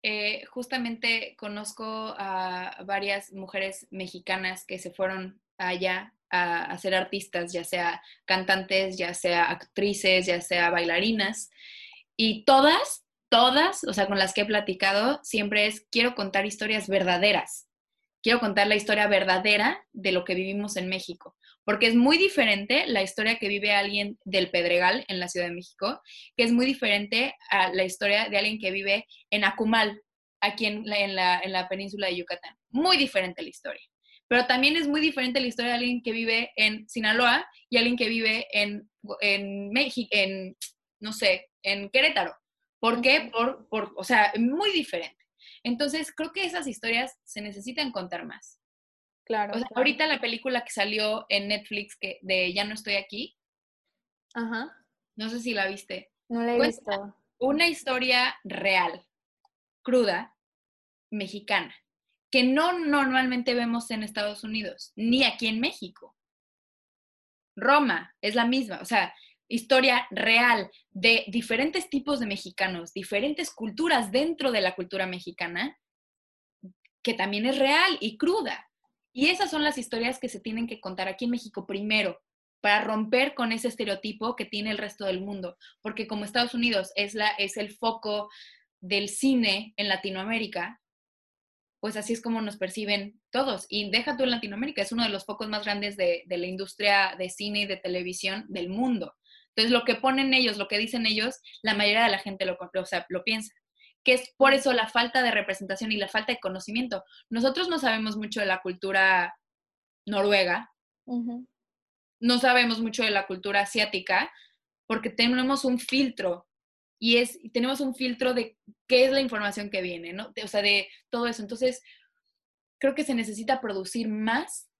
eh, justamente conozco a varias mujeres mexicanas que se fueron allá a, ser artistas, ya sea cantantes, ya sea actrices, ya sea bailarinas, y todas, todas, o sea, con las que he platicado, siempre es, quiero contar historias verdaderas, quiero contar la historia verdadera de lo que vivimos en México porque es muy diferente la historia que vive alguien del Pedregal en la Ciudad de México, que es muy diferente a la historia de alguien que vive en Acumal, aquí en la, en la, península de Yucatán. Muy diferente la historia. Pero también es muy diferente la historia de alguien que vive en Sinaloa y alguien que vive en, en México, en, no sé, en Querétaro. ¿Por qué? Por, por, o sea, muy diferente. Entonces, creo que esas historias se necesitan contar más. Claro, ahorita la película que salió en Netflix que de Ya no estoy aquí. Ajá. No sé si la viste. No la he visto. Una historia real, cruda, mexicana, que no normalmente vemos en Estados Unidos, ni aquí en México. Roma es la misma, o sea, historia real de diferentes tipos de mexicanos, diferentes culturas dentro de la cultura mexicana, que también es real y cruda. Y esas son las historias que se tienen que contar aquí en México primero. para romper con ese estereotipo que tiene el resto del mundo, porque como Estados Unidos es, la, es el foco del cine en Latinoamérica, pues así es como nos perciben todos. Y deja tú en Latinoamérica, es uno de los focos más grandes de, la industria de cine y de televisión del mundo. Entonces, lo que ponen ellos, lo que dicen ellos, la mayoría de la gente lo, o sea, lo piensa. Que es por eso la falta de representación y la falta de conocimiento. Nosotros no sabemos mucho de la cultura noruega, no sabemos mucho de la cultura asiática, porque tenemos un filtro y es, tenemos un filtro de qué es la información que viene, ¿no? o sea, de todo eso. Entonces, creo que se necesita producir más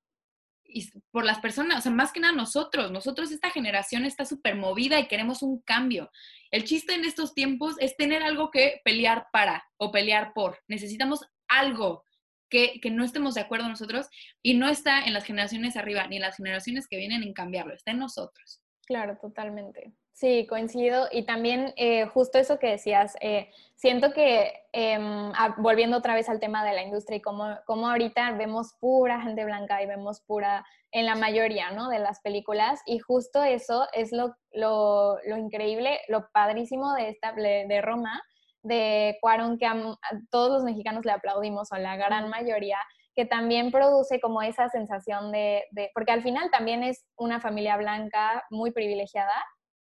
y por las personas, o sea, más que nada nosotros, nosotros esta generación está súper movida y queremos un cambio. El chiste en estos tiempos es tener algo que pelear para o pelear por. Necesitamos algo que, que, no estemos de acuerdo nosotros y no está en las generaciones arriba ni en las generaciones que vienen en cambiarlo, está en nosotros. Claro, totalmente. Sí, coincido. Y también eh, justo eso que decías, eh, siento que em, volviendo otra vez al tema de la industria y como, como ahorita vemos pura gente blanca y vemos pura en la mayoría ¿no? de las películas y justo eso es lo, lo, lo increíble, lo padrísimo de, esta, de Roma, de Cuarón, que todos los mexicanos le aplaudimos o la gran mayoría que también produce como esa sensación de, de, porque al final también es una familia blanca muy privilegiada,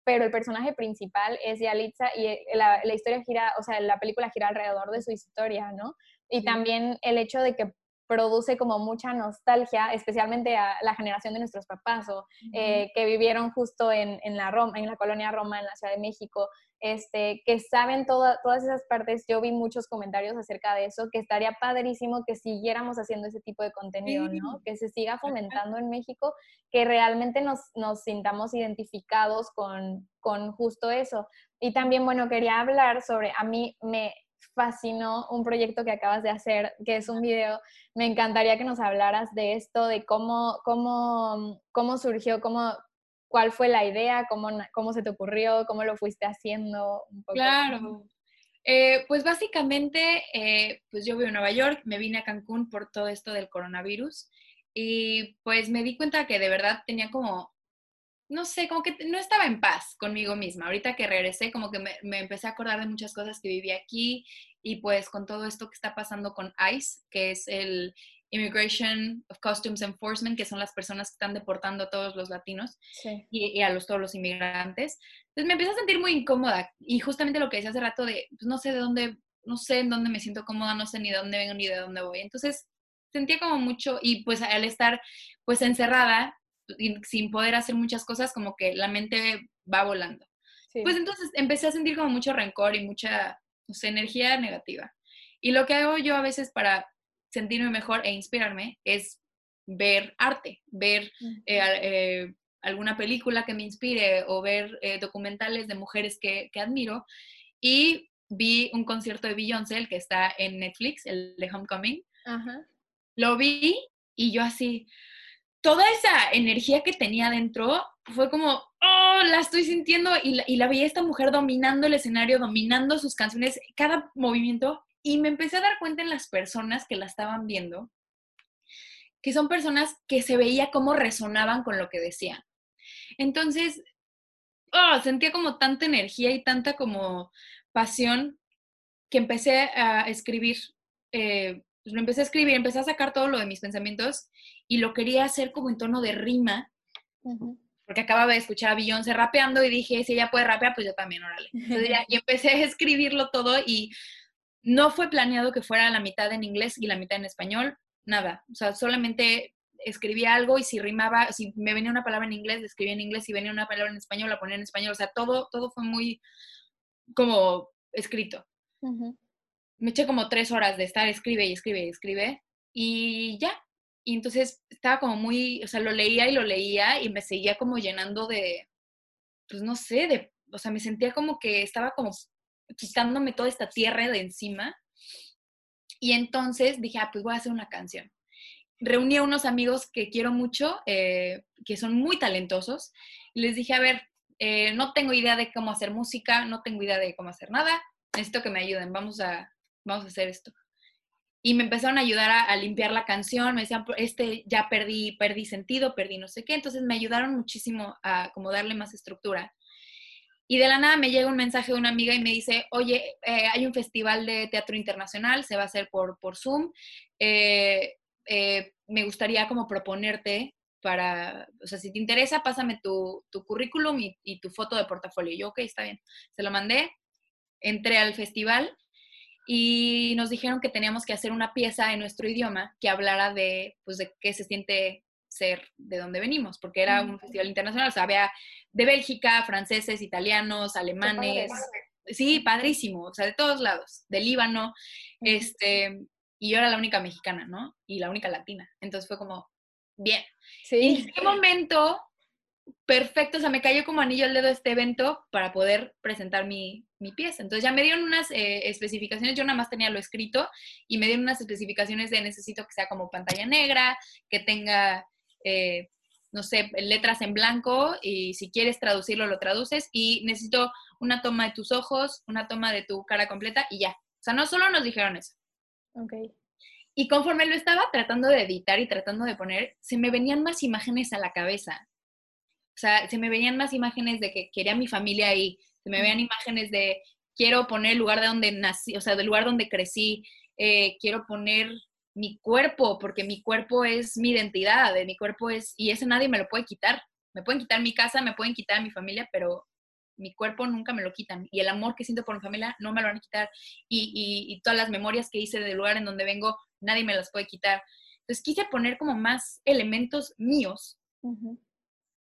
pero el personaje principal es Yalitza y eh, la, la, historia gira, o sea, la película gira alrededor de su historia, ¿no? Y también el hecho de que produce como mucha nostalgia, especialmente a la generación de nuestros papás o eh, que vivieron justo en, en, la Roma, en la colonia Roma, en la Ciudad de México, este, que saben todas esas partes. Yo vi muchos comentarios acerca de eso, que estaría padrísimo que siguiéramos haciendo ese tipo de contenido, ¿no? Que se siga fomentando en México, que realmente nos, nos sintamos identificados con, con justo eso. Y también, bueno, quería hablar sobre, a mí me, fascinó un proyecto que acabas de hacer, que es un video. Me encantaría que nos hablaras de esto, de cómo, cómo, cómo surgió, cómo, cuál fue la idea, cómo, cómo se te ocurrió, cómo lo fuiste haciendo. Claro. Eh, pues básicamente, eh, pues yo vivo en Nueva York, me vine a Cancún por todo esto del coronavirus y pues me di cuenta que de verdad tenía como no sé, como que no estaba en paz conmigo misma. Ahorita que regresé, como que me, empecé a acordar de muchas cosas que viví aquí y pues con todo esto que está pasando con ICE, que es el Immigration of Customs Enforcement, que son las personas que están deportando a todos los latinos y, a los, todos los inmigrantes. Entonces me empecé a sentir muy incómoda y justamente lo que decía hace rato de, pues no sé de dónde, no sé en dónde me siento cómoda, no sé ni de dónde vengo ni de dónde voy. Entonces sentía como mucho y pues al estar pues encerrada sin poder hacer muchas cosas, como que la mente va volando. Pues entonces empecé a sentir como mucho rencor y mucha, no sé, energía negativa. Y lo que hago yo a veces para sentirme mejor e inspirarme es ver arte, ver eh, eh, alguna película que me inspire o ver eh, documentales de mujeres que, que, admiro. Y vi un concierto de Beyoncé, el que está en Netflix, el de Homecoming. Lo vi y yo así, toda esa energía que tenía dentro fue como, oh, la estoy sintiendo y la, y la veía esta mujer dominando el escenario, dominando sus canciones, cada movimiento, y me empecé a dar cuenta en las personas que la estaban viendo, que son personas que se veía cómo resonaban con lo que decían. Entonces, oh, sentía como tanta energía y tanta como pasión que empecé a escribir eh, pues lo empecé a escribir, empecé a sacar todo lo de mis pensamientos y lo quería hacer como en tono de rima, porque acababa de escuchar a Beyoncé rapeando y dije, si ella puede rapear, pues yo también, órale. y empecé a escribirlo todo y no fue planeado que fuera la mitad en inglés y la mitad en español, nada. O sea, solamente escribía algo y si rimaba, si me venía una palabra en inglés, la escribía en inglés, si venía una palabra en español, la ponía en español. O sea, todo, todo fue muy como escrito me eché como tres horas de estar, escribe y escribe y escribe, y ya. Y entonces estaba como muy, o sea, lo leía y lo leía y me seguía como llenando de, pues no sé, de, o sea, me sentía como que estaba como quitándome toda esta tierra de encima. Y entonces dije, ah, pues voy a hacer una canción. Reuní a unos amigos que quiero mucho, eh, que son muy talentosos, y les dije, a ver, eh, no tengo idea de cómo hacer música, no tengo idea de cómo hacer nada, necesito que me ayuden, vamos a, vamos a hacer esto. y me empezaron a ayudar a, limpiar la canción, me decían, este ya perdí, perdí sentido, perdí no sé qué, entonces me ayudaron muchísimo a como darle más estructura. Y de la nada me llega un mensaje de una amiga y me dice, oye, eh, hay un festival de teatro internacional, se va a hacer por, por Zoom, eh, eh, me gustaría como proponerte para, o sea, si te interesa, pásame tu, tu currículum y, tu foto de portafolio. Yo, ok, está bien. Se lo mandé, entré al festival y nos dijeron que teníamos que hacer una pieza en nuestro idioma que hablara de, pues, de qué se siente ser de dónde venimos, porque era un festival internacional, o sea, había de Bélgica, franceses, italianos, alemanes, sí, padrísimo, o sea, de todos lados, de Líbano, este, y yo era la única mexicana, ¿no? Y la única latina, entonces fue como, bien. Sí. ¿En qué momento perfecto, o sea, me cayó como anillo al dedo este evento para poder presentar mi, pieza. Entonces ya me dieron unas eh, especificaciones, yo nada más tenía lo escrito y me dieron unas especificaciones de necesito que sea como pantalla negra, que tenga, eh, no sé, letras en blanco y si quieres traducirlo, lo traduces y necesito una toma de tus ojos, una toma de tu cara completa y ya. O sea, no solo nos dijeron eso. Ok. Y conforme lo estaba tratando de editar y tratando de poner, se me venían más imágenes a la cabeza. O sea, se me venían más imágenes de que quería mi familia ahí, se me veían imágenes de quiero poner el lugar de donde nací, o sea, del lugar donde crecí, eh, quiero poner mi cuerpo, porque mi cuerpo es mi identidad, de mi cuerpo es, y eso nadie me lo puede quitar. Me pueden quitar mi casa, me pueden quitar mi familia, pero mi cuerpo nunca me lo quitan. Y el amor que siento por mi familia no me lo van a quitar. Y, todas las memorias que hice del lugar en donde vengo, nadie me las puede quitar. Entonces quise poner como más elementos míos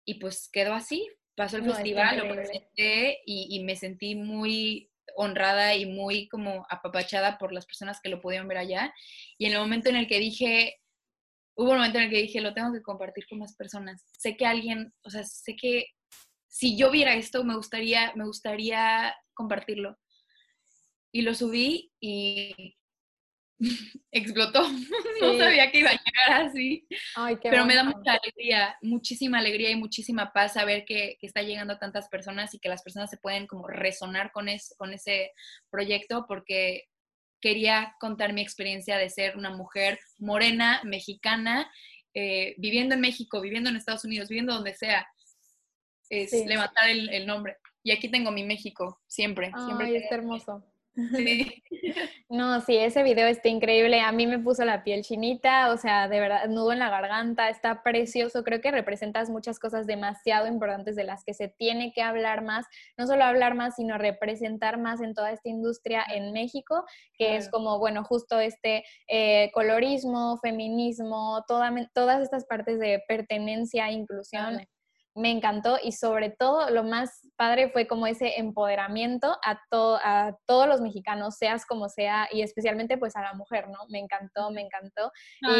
y pues quedó así. Pasó el festival, lo presenté y, me sentí muy honrada y muy como apapachada por las personas que lo pudieron ver allá. Y en el momento en el que dije, hubo un momento en el que dije, lo tengo que compartir con más personas. Sé que alguien, o sea, sé que si yo viera esto, me gustaría, me gustaría compartirlo. Y lo subí y explotó. no sabía que iba a llegar así. Pero me da mucha alegría, muchísima alegría y muchísima paz saber que, que, está llegando a tantas personas y que las personas se pueden como resonar con, con ese proyecto porque quería contar mi experiencia de ser una mujer morena, mexicana, eh, viviendo en México, viviendo en Estados Unidos, viviendo donde sea. Es levantar el, el, nombre. Y aquí tengo mi México, siempre. Ay, siempre está hermoso. Sí. No, sí, ese video está increíble. A mí me puso la piel chinita, o sea, de verdad, nudo en la garganta, está precioso. Creo que representas muchas cosas demasiado importantes de las que se tiene que hablar más, no solo hablar más, sino representar más en toda esta industria en México, que es como, bueno, justo este eh, colorismo, feminismo, todas estas partes de pertenencia, inclusión me encantó y sobre todo lo más padre fue como ese empoderamiento a, a todos los mexicanos, seas como sea, y especialmente pues a la mujer, ¿no? Me encantó, me encantó.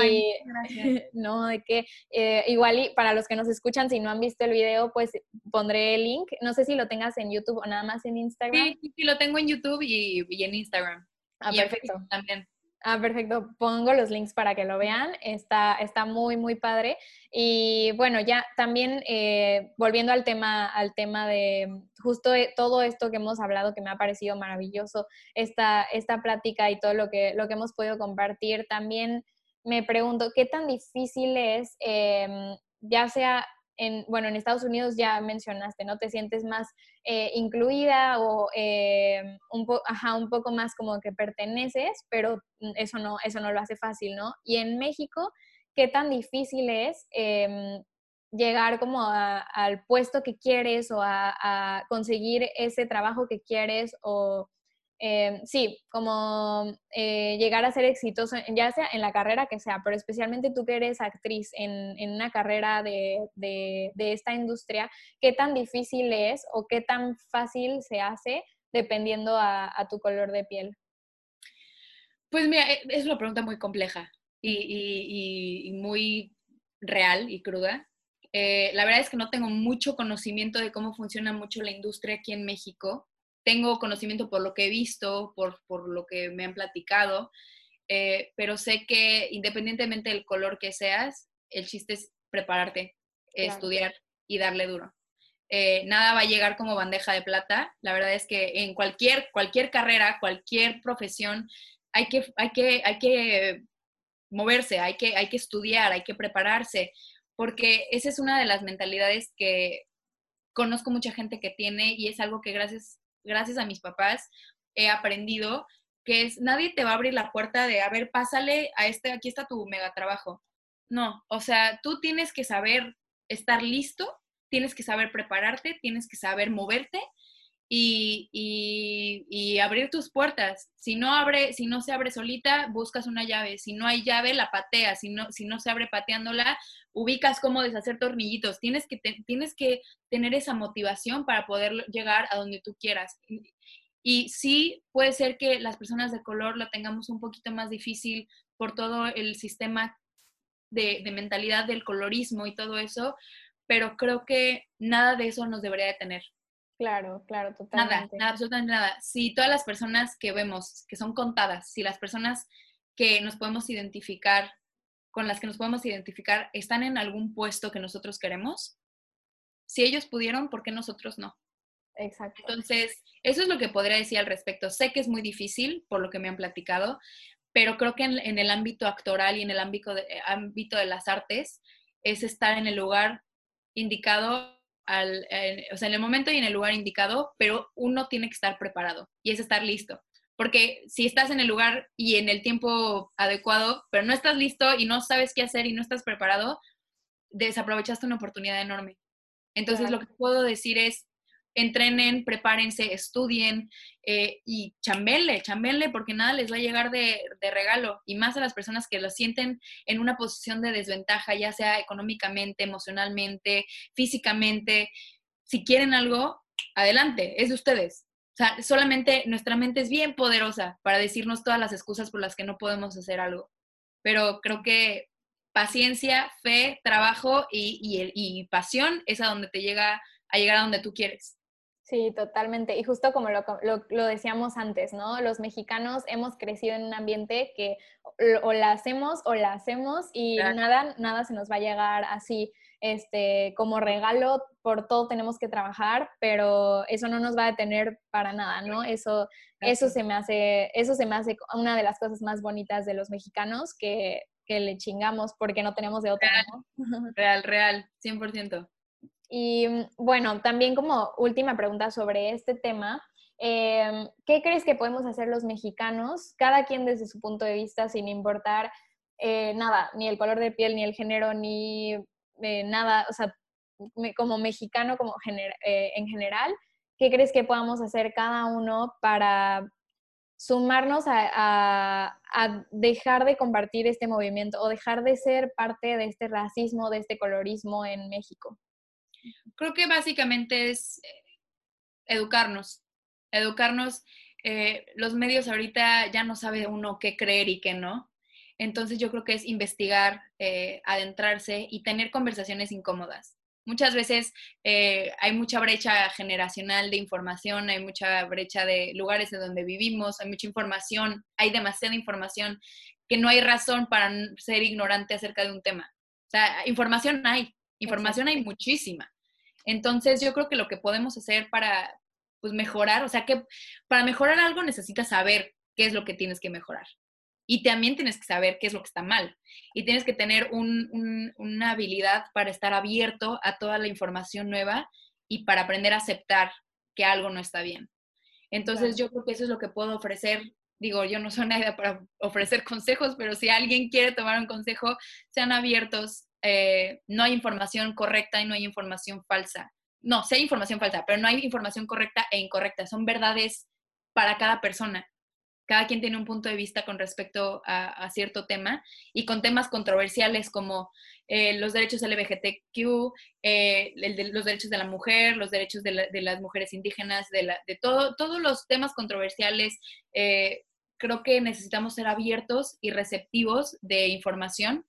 y no, de que eh, igual y para los que nos escuchan, si no han visto el video, pues pondré el link. No sé si lo tengas en YouTube o nada más en Instagram. Sí, sí, lo tengo en YouTube y, y en Instagram. Ah, perfecto. también. Ah, perfecto. Pongo los links para que lo vean. Está, está muy, muy padre. Y bueno, ya también eh, volviendo al tema, al tema de justo todo esto que hemos hablado, que me ha parecido maravilloso, esta, esta plática y todo lo que, lo que hemos podido compartir, también me pregunto, ¿qué tan difícil es, em, ya sea bueno, en Estados Unidos ya mencionaste, ¿no? Te sientes más eh, incluida o eh, un, un poco más como que perteneces, pero eso no, eso no lo hace fácil, ¿no? Y en México, ¿qué tan difícil es em, llegar como al puesto que quieres o a, a, conseguir ese trabajo que quieres o eh, sí, como eh, llegar a ser exitoso, ya sea en la carrera que sea, pero especialmente tú que eres actriz en, una carrera de, esta industria, ¿qué tan difícil es o qué tan fácil se hace dependiendo a, tu color de piel? Pues mira, e, es una pregunta muy compleja y, muy real y cruda. Eh, la verdad es que no tengo mucho conocimiento de cómo funciona mucho la industria aquí en México tengo conocimiento por lo que he visto, por, por lo que me han platicado, eh, pero sé que independientemente del color que seas, el chiste es prepararte, estudiar y darle duro. Eh, nada va a llegar como bandeja de plata. La verdad es que en cualquier, cualquier carrera, cualquier profesión, hay que, hay que, hay que moverse, hay que, hay que estudiar, hay que prepararse, porque esa es una de las mentalidades que conozco mucha gente que tiene y es algo que gracias, gracias a mis papás he aprendido, que es nadie te va a abrir la puerta de, a ver, pásale a este, aquí está tu mega trabajo. No, o sea, tú tienes que saber estar listo, tienes que saber prepararte, tienes que saber moverte y, abrir tus puertas. Si no, abre, si no se abre solita, buscas una llave. Si no hay llave, la pateas. Si no, si no se abre pateándola, ubicas cómo deshacer tornillitos. Tienes que, tienes que tener esa motivación para poder llegar a donde tú quieras. Y, sí, puede ser que las personas de color lo tengamos un poquito más difícil por todo el sistema de, de mentalidad del colorismo y todo eso, pero creo que nada de eso nos debería detener. Claro, claro, totalmente. Nada, nada, absolutamente nada. Si todas las personas que vemos, que son contadas, si las personas que nos podemos identificar, con las que nos podemos identificar, están en algún puesto que nosotros queremos, si ellos pudieron, ¿por qué nosotros no? Exacto. Entonces, eso es lo que podría decir al respecto. Sé que es muy difícil, por lo que me han platicado, pero creo que en, el ámbito actoral y en el ámbito de, ámbito de las artes es estar en el lugar indicado al, o sea, en el momento y en el lugar indicado, pero uno tiene que estar preparado y es estar listo. Porque si estás en el lugar y en el tiempo adecuado, pero no estás listo y no sabes qué hacer y no estás preparado, desaprovechaste una oportunidad enorme. Entonces, lo que puedo decir es, entrenen, prepárense, estudien eh, y chambele, chambele, porque nada les va a llegar de, regalo, y más a las personas que lo sienten en una posición de desventaja, ya sea económicamente, emocionalmente, físicamente. Si quieren algo, adelante, es de ustedes. O sea, solamente nuestra mente es bien poderosa para decirnos todas las excusas por las que no podemos hacer algo. Pero creo que paciencia, fe, trabajo y, pasión es a donde te llega a llegar a donde tú quieres. Sí, totalmente. Y justo como lo, lo, decíamos antes, ¿no? Los mexicanos hemos crecido en un ambiente que o, la hacemos o la hacemos y nada, nada se nos va a llegar así, este, como regalo, por todo tenemos que trabajar, pero eso no nos va a detener para nada, ¿no? Eso, eso se me hace, eso se me hace una de las cosas más bonitas de los mexicanos que, que le chingamos porque no tenemos de otra, ¿no? Real, real, 100%. Y mm, bueno, también como última pregunta sobre este tema, em, ¿qué crees que podemos hacer los mexicanos, cada quien desde su punto de vista, sin importar eh, nada, ni el color de piel, ni el género, ni eh, nada, o sea, como mexicano como eh, en general, ¿qué crees que podamos hacer cada uno para sumarnos a, dejar de compartir este movimiento o dejar de ser parte de este racismo, de este colorismo en México? Creo que básicamente es eh, educarnos, educarnos. Eh, los medios ahorita ya no sabe uno qué creer y qué no. Entonces yo creo que es investigar, eh, adentrarse y tener conversaciones incómodas. Muchas veces hay mucha brecha generacional de información, hay mucha brecha de lugares en donde vivimos, hay mucha información, hay demasiada información que no hay razón para ser ignorante acerca de un tema. O sea, información hay, información hay muchísima. Entonces, yo creo que lo que podemos hacer para pues, mejorar, o sea, que para mejorar algo necesitas saber qué es lo que tienes que mejorar. Y también tienes que saber qué es lo que está mal. Y tienes que tener una habilidad para estar abierto a toda la información nueva y para aprender a aceptar que algo no está bien. Entonces yo creo que eso es lo que puedo ofrecer. Digo, yo no soy nadie para ofrecer consejos, pero si alguien quiere tomar un consejo, sean abiertos eh, no hay información correcta y no hay información falsa. No, sí hay información falsa, pero no hay información correcta e incorrecta. Son verdades para cada persona. Cada quien tiene un punto de vista con respecto a, cierto tema y con temas controversiales como eh, los derechos LGBTQ, eh, los derechos de la mujer, los derechos de, las mujeres indígenas, de, de todo, todos los temas controversiales. creo que necesitamos ser abiertos y receptivos de información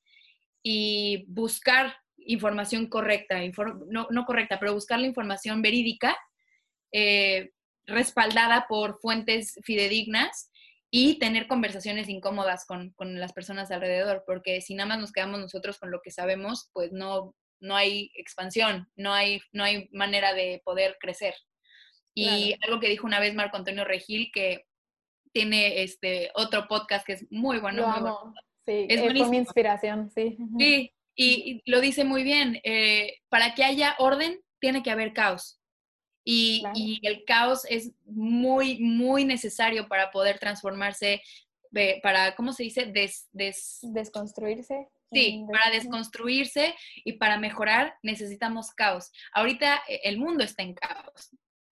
y buscar información correcta, no, correcta, pero buscar la información verídica, eh, respaldada por fuentes fidedignas y tener conversaciones incómodas con, las personas alrededor, porque si nada más nos quedamos nosotros con lo que sabemos, pues no, no hay expansión, no hay, no hay manera de poder crecer. Y algo que dijo una vez Marco Antonio Regil, que tiene este otro podcast que es muy bueno. Muy bueno. Sí, es, es mi inspiración, sí. Sí, y, lo dice muy bien. Eh, para que haya orden, tiene que haber caos. Y, y, el caos es muy, muy necesario para poder transformarse, para, ¿cómo se dice? Des, des... Desconstruirse. Sí, para desconstruirse y para mejorar necesitamos caos. Ahorita eh, el mundo está en caos.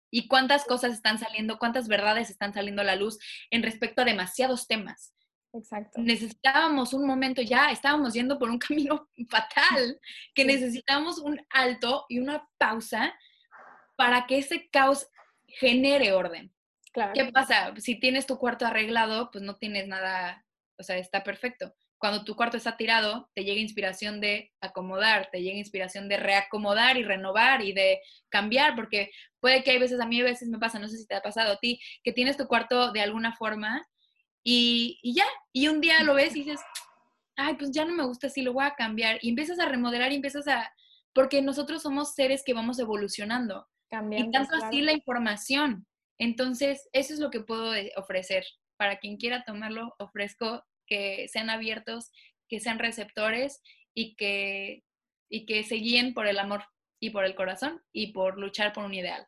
¿Y cuántas cosas están saliendo, cuántas verdades están saliendo a la luz en respecto a demasiados temas? Exacto. Necesitábamos un momento ya, estábamos yendo por un camino fatal, que necesitamos un alto y una pausa para que ese caos genere orden. Claro. ¿Qué pasa? Si tienes tu cuarto arreglado, pues no tienes nada, o sea, está perfecto cuando tu cuarto está tirado, te llega inspiración de acomodar, te llega inspiración de reacomodar y renovar y de cambiar, porque puede que hay veces, a mí a veces me pasa, no sé si te ha pasado a ti, que tienes tu cuarto de alguna forma y, y ya, y un día lo ves y dices, ay, pues ya no me gusta así, lo voy a cambiar, y empiezas a remodelar y empiezas a, porque nosotros somos seres que vamos evolucionando. Cambiando, y tanto así la información. Entonces, eso es lo que puedo eh, ofrecer. Para quien quiera tomarlo, ofrezco que sean abiertos, que sean receptores y que, y que se guíen por el amor y por el corazón y por luchar por un ideal.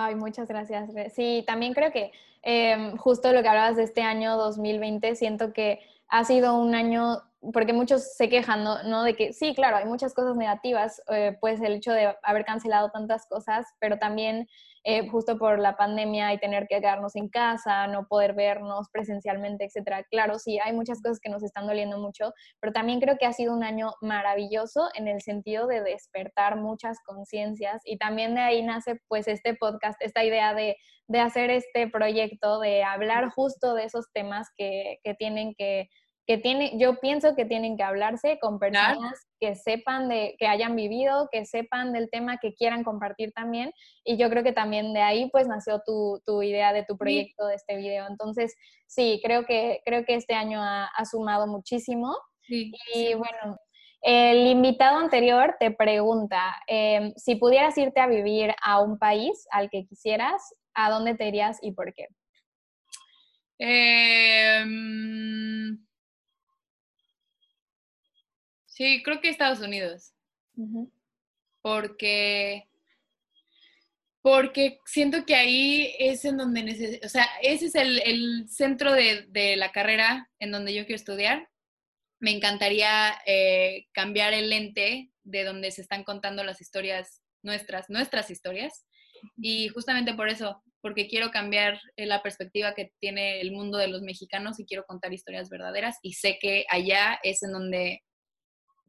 Ay, muchas gracias. Sí, también creo que em, justo lo que hablabas de este año 2020, siento que ha sido un año, porque muchos se quejan, ¿no? De que sí, claro, hay muchas cosas negativas, eh, pues el hecho de haber cancelado tantas cosas, pero también eh, justo por la pandemia y tener que quedarnos en casa, no poder vernos presencialmente, etcétera. Claro, sí, hay muchas cosas que nos están doliendo mucho, pero también creo que ha sido un año maravilloso en el sentido de despertar muchas conciencias y también de ahí nace pues este podcast, esta idea de, de hacer este proyecto, de hablar justo de esos temas que, que tienen que que tiene, yo pienso que tienen que hablarse con personas que sepan de, que hayan vivido, que sepan del tema, que quieran compartir también. Y yo creo que también de ahí pues nació tu, tu idea de tu proyecto, de este video. Entonces, sí, creo que, creo que este año ha, sumado muchísimo. Sí, y bueno, el invitado anterior te pregunta, em, si pudieras irte a vivir a un país al que quisieras, ¿a dónde te irías y por qué? Eh, Sí, creo que Estados Unidos. Porque porque siento que ahí es en donde necesito, o sea, ese es el, centro de, la carrera en donde yo quiero estudiar. Me encantaría eh, cambiar el lente de donde se están contando las historias nuestras, nuestras historias. Y justamente por eso, porque quiero cambiar eh, la perspectiva que tiene el mundo de los mexicanos y quiero contar historias verdaderas. Y sé que allá es en donde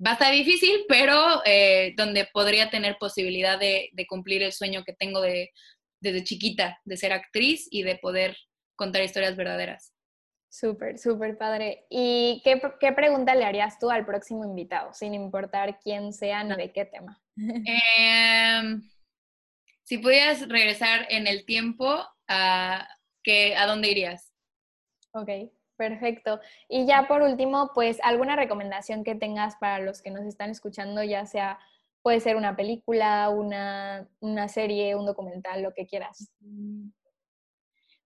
va a estar difícil, pero eh, donde podría tener posibilidad de, cumplir el sueño que tengo de, desde chiquita, de ser actriz y de poder contar historias verdaderas. Súper, súper padre. ¿Y qué, qué, pregunta le harías tú al próximo invitado, sin importar quién sea ni de qué tema? Em, si pudieras regresar en el tiempo, ¿a, ¿a dónde irías? Ok. Perfecto. Y ya por último, pues alguna recomendación que tengas para los que nos están escuchando, ya sea, puede ser una película, una, serie, un documental, lo que quieras.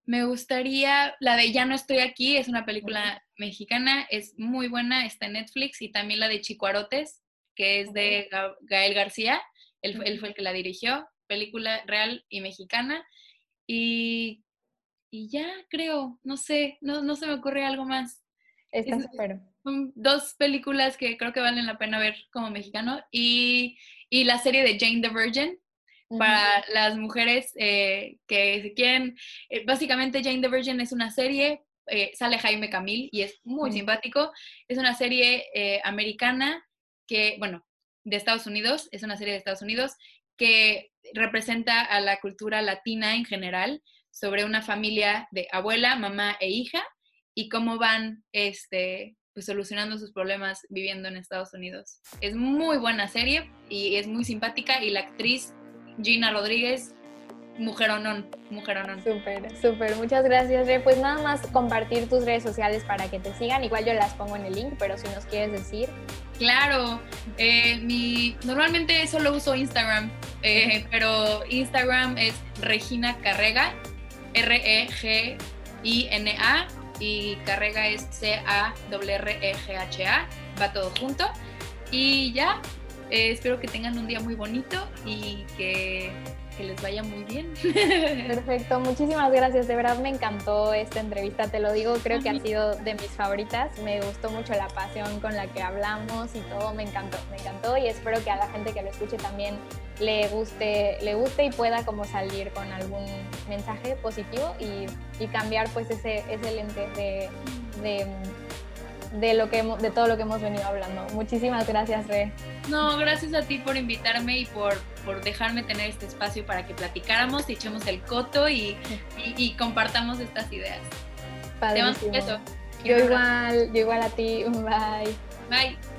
Me gustaría, la de Ya no estoy aquí, es una película mexicana, es muy buena, está en Netflix, y también la de Chicuarotes, que es de Gael García, él, él fue el que la dirigió, película real y mexicana. Y y ya creo, no sé, no, no se me ocurre algo más. Está súper. Son dos películas que creo que valen la pena ver como mexicano y, y la serie de Jane the Virgin para las mujeres eh, que se quieren. Eh, básicamente Jane the Virgin es una serie, eh, sale Jaime Camil y es muy simpático. Es una serie americana que, bueno, de Estados Unidos, es una serie de Estados Unidos que representa a la cultura latina en general sobre una familia de abuela, mamá e hija y cómo van este, pues, solucionando sus problemas viviendo en Estados Unidos. Es muy buena serie y es muy simpática y la actriz Gina Rodríguez, mujeronón, mujeronón. Súper, súper, muchas gracias, Pues nada más compartir tus redes sociales para que te sigan. Igual yo las pongo en el link, pero si nos quieres decir. Claro, eh, mi, normalmente solo uso Instagram, eh, pero Instagram es Regina Carrega R-E-G I-N-A y Carrega es C-A-R-R-E-G-H-A, va todo junto. Y ya, eh, espero que tengan un día muy bonito y que que les vaya muy bien. Perfecto, muchísimas gracias. De verdad me encantó esta entrevista, te lo digo, creo que ha sido de mis favoritas. Me gustó mucho la pasión con la que hablamos y todo, me encantó, me encantó y espero que a la gente que lo escuche también le guste, le guste y pueda como salir con algún mensaje positivo y, cambiar pues ese, ese lente de, de de, lo que de todo lo que hemos venido hablando. Muchísimas gracias, Re. No, gracias a ti por invitarme y por, por dejarme tener este espacio para que platicáramos, echemos el coto y, y, compartamos estas ideas. Te mando un beso. Yo igual, yo igual a ti. Bye. Bye.